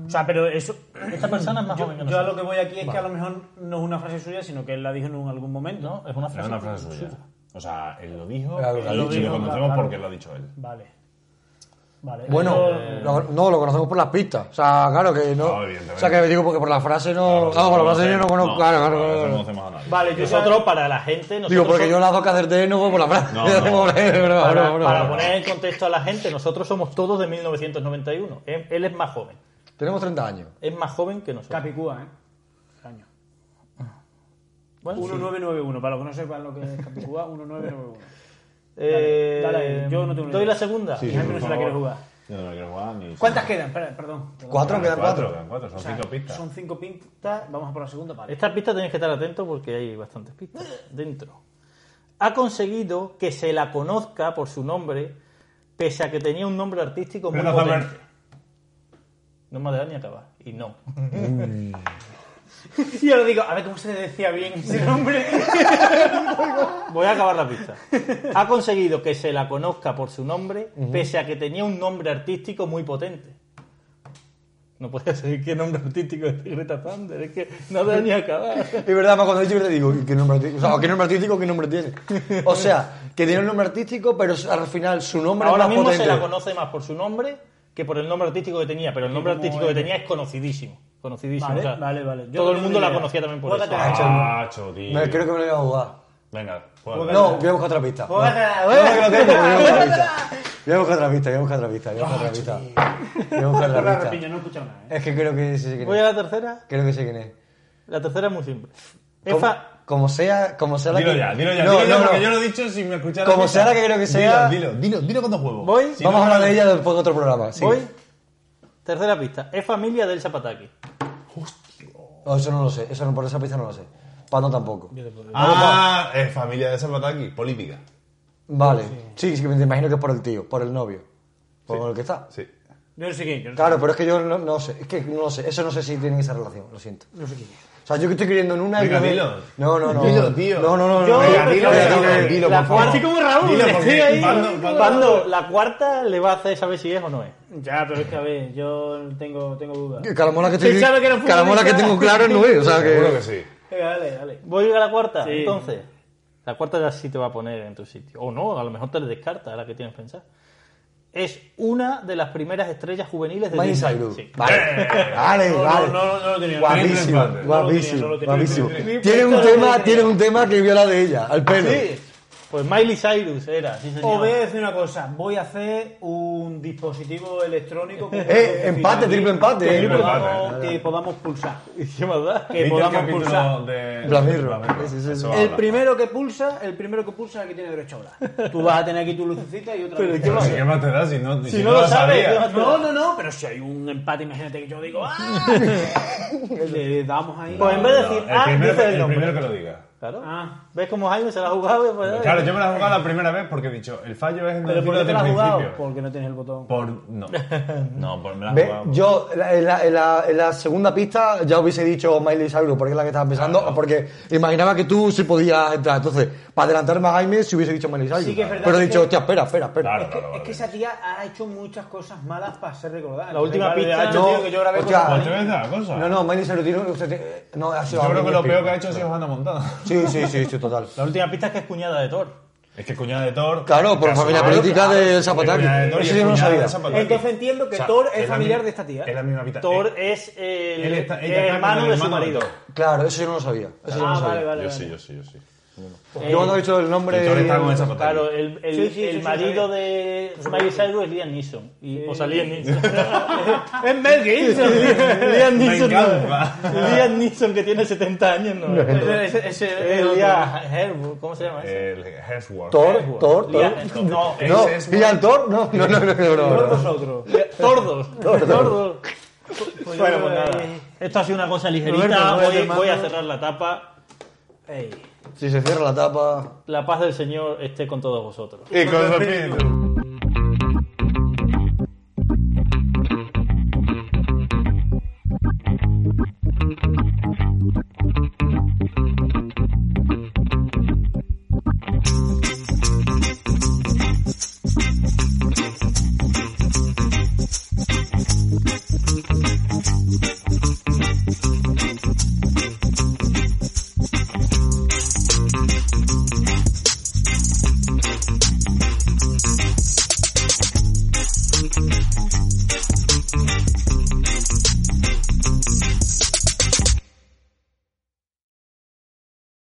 O sea, pero eso. Esta persona es más Yo, joven que yo a nosotros. lo que voy aquí es que a lo mejor no es una frase suya, sino que él la dijo en algún momento. No, es una Es frase. una frase suya. O sea, él lo dijo Claro, y lo conocemos claro. porque lo ha dicho él. Vale. Vale. Bueno, lo- no, lo conocemos por las pistas. O sea, claro que no. No, evidentemente. o sea, que digo porque por la frase no. Claro, por la frase yo no conozco. Claro, claro, No, claro. no conocemos a nadie. Vale, yo Nosotros, para la gente, Digo, porque somos- yo las dos que acerté no fue por la frase. No, no. Para, para poner en contexto a la gente, nosotros somos todos de 1991. Él, él es más joven. Tenemos 30 años. Es más joven que nosotros. Capicúa, ¿eh? Año. Bueno, sí. 1991, para los que no sepan lo que es Capicúa, 1991. Eh, Dale, dale ahí. Yo no tengo ni ¿Doy idea. la segunda? Sí, gente no se la quiere jugar. Yo no me quiero jugar ni. ¿Cuántas quedan? Espera, perdón. ¿Cuatro? ¿Quedan cuatro? Quedan cuatro, son O sea, cinco pistas. Son cinco pistas. Vamos a por la segunda, vale. Esta pista tenéis que estar atentos porque hay bastantes pistas dentro. Ha conseguido que se la conozca por su nombre, pese a que tenía un nombre artístico muy Greta potente. Thunberg. No me ha dejado ni acabar. Y no. Y yo lo digo, a ver cómo se le decía bien ese nombre. Voy a acabar la pista. Ha conseguido que se la conozca por su nombre, pese a que tenía un nombre artístico muy potente. No puede ser qué nombre artístico es de Greta Thunder, es que no da ni acabar. Es verdad, más cuando he dicho que te digo, ¿y ¿qué nombre artístico? O sea, ¿qué nombre artístico qué nombre tiene? O sea, que tiene un nombre artístico, pero al final su nombre Ahora es más mismo potente. se la conoce más por su nombre que por el nombre artístico que tenía, pero el nombre artístico que él. tenía es conocidísimo. Conocidísimo. Vale, o sea, vale, vale. Yo todo no el mundo la conocía también por eso. Macho, tío. Me, creo que me lo voy a jugar. Venga, juega. No, voy a buscar otra pista. No, no, tengo, voy a buscar otra pista. Voy a buscar otra pista, voy a buscar otra pista, voy a buscar otra pista. Voy a buscar Corre, otra Rapiña, pista. no he escuchado nada. ¿eh? Es que creo que sé quién Voy a es. la tercera. Creo que sé quién es. La tercera es muy simple. Como, Efa, como sea, como sea la Dilo que... ya, dilo ya, No, dilo ya, no, no. porque yo lo he dicho sin me escuchara. Como sea la que creo que sea- Dilo, dilo, dilo, dilo cuando juego. Voy. Si Vamos no, a hablar no- de ella después de otro programa. Sí. voy. Tercera pista. Es familia del Zapataki. No, eso no lo sé. Eso no, por esa pista no lo sé. Pando tampoco. Ah, es familia de Zapataki, política. Vale. Sí, sí, que me imagino que es por el tío, por el novio. Por el que está. Sí. Yo no sé quién. Yo no sé Claro, pero es que yo no, no sé. Es que no lo sé. Eso no sé si tiene esa relación. Lo siento. quién. No sé quién es. O sea, yo que estoy creyendo en una y Venga, me- dilo. No, no, no. Dilo, tío. No, no, no. Yo no. Venga, dilo, prefiero- dilo, dilo, dilo, La favor. cuarta- Así como Raúl, Dilo, estoy porque ahí. Pando- Pando- Cuando la cuarta le va a hacer saber si es o no es. Ya, pero es que a ver, yo tengo, tengo dudas. Que a la que estoy... ¿Quién sabe que no que a la mola que futbolista? tengo claro no es. O sea, Seguro que que... sí. Venga, dale, dale. Voy a la cuarta, Sí. entonces. La cuarta ya sí te va a poner en tu sitio. O no, a lo mejor te le descarta, a la que tienes pensado. Es una de las primeras estrellas juveniles de Disney. Sí. Vale, vale, No, vale. no, no, no lo tenía. Guapísimo, guapísimo, No lo tenía, guapísimo. Tiene un tema, tiene un tema que viola de ella, al pelo. Sí. Pues Miley Cyrus era, sí Os señor. voy a decir una cosa, voy a hacer un dispositivo electrónico con Eh, empate, triple empate, que, eh. podamos, Empate. que podamos pulsar. ¿Y qué más da? Que ¿Viste el podamos capítulo pulsar. de? Sí, sí, sí. Eso El habla. primero que pulsa, el primero que pulsa es el que tiene derecho a hablar. Tú vas a tener aquí tu lucecita y otra Pero vez. ¿qué Pero si, ¿Qué más te da si no, si no lo sabes. No, no, no, pero si hay un empate, imagínate que yo digo ¡Ah! Le damos ahí. Pues en vez de decir el ah, primero, dice que- el el nombre. primero que lo diga. Claro. Ah. ¿Ves cómo Jaime se la ha jugado? Pues, Claro, yo me la he jugado la primera vez porque he dicho, el fallo es en ¿Pero el por qué te la el has jugado? Porque no tienes el botón. Por, no, no, por me la he Ve, jugado. yo en la, en la- en la- en la segunda pista ya hubiese dicho Miley Cyrus porque es la que estaba pensando, porque imaginaba que tú sí podías entrar. Entonces, para adelantarme a Jaime, si hubiese dicho Miley Cyrus. Sí que es verdad Pero he que- dicho, hostia, espera, espera, espera. Claro, Es que, claro, es que vale. esa tía ha hecho muchas cosas malas para ser recordada. La última pista- ha hecho, No, tío, que yo grabé con cosa. No, no, Miley Cyrus tiene... usted tiene- No, ha sido Yo creo que lo peor que ha hecho ha sido Hannah Montana. Sí, sí, sí, sí, total. La última pista es que es cuñada de Thor. Es que es cuñada de Thor. Claro, por Caso- familia política claro, del es Zapataki. cuñada de Thor y Eso es yo no cuñada sabía. de Zapataki. Entonces entiendo que O sea, Thor es la familiar mi- de esta tía. Es la misma pista. Thor es el, él está- ella el está hermano con el de su hermano de marido. Thor. Claro, eso yo no lo sabía. Eso yo no Ah, lo sabía. vale, vale. Yo vale. sí, yo sí, yo sí. Yo cuando he dicho el nombre... Está con el. Claro, el, el, Sí, sí, el sí, sí, marido de Miley Cyrus es Liam Neeson. Y, o sea, Liam Neeson. Es Mel Gibson. Liam Neeson. no. Liam Neeson que tiene 70 años, no. Ese- ese- ese- Liam Hemsworth, ¿Cómo se llama ese? El Hemsworth. Thor. Thor, Liam- Thor. No, No, ¿Liam Thor? No, no, no, no, no. Tordos. Tordos. Pues Bueno, pues nada. Esto ha sido una cosa ligerita. Voy, a cerrar la tapa. ey. Si se cierra la tapa... La paz del Señor esté con todos vosotros. Y con su espíritu.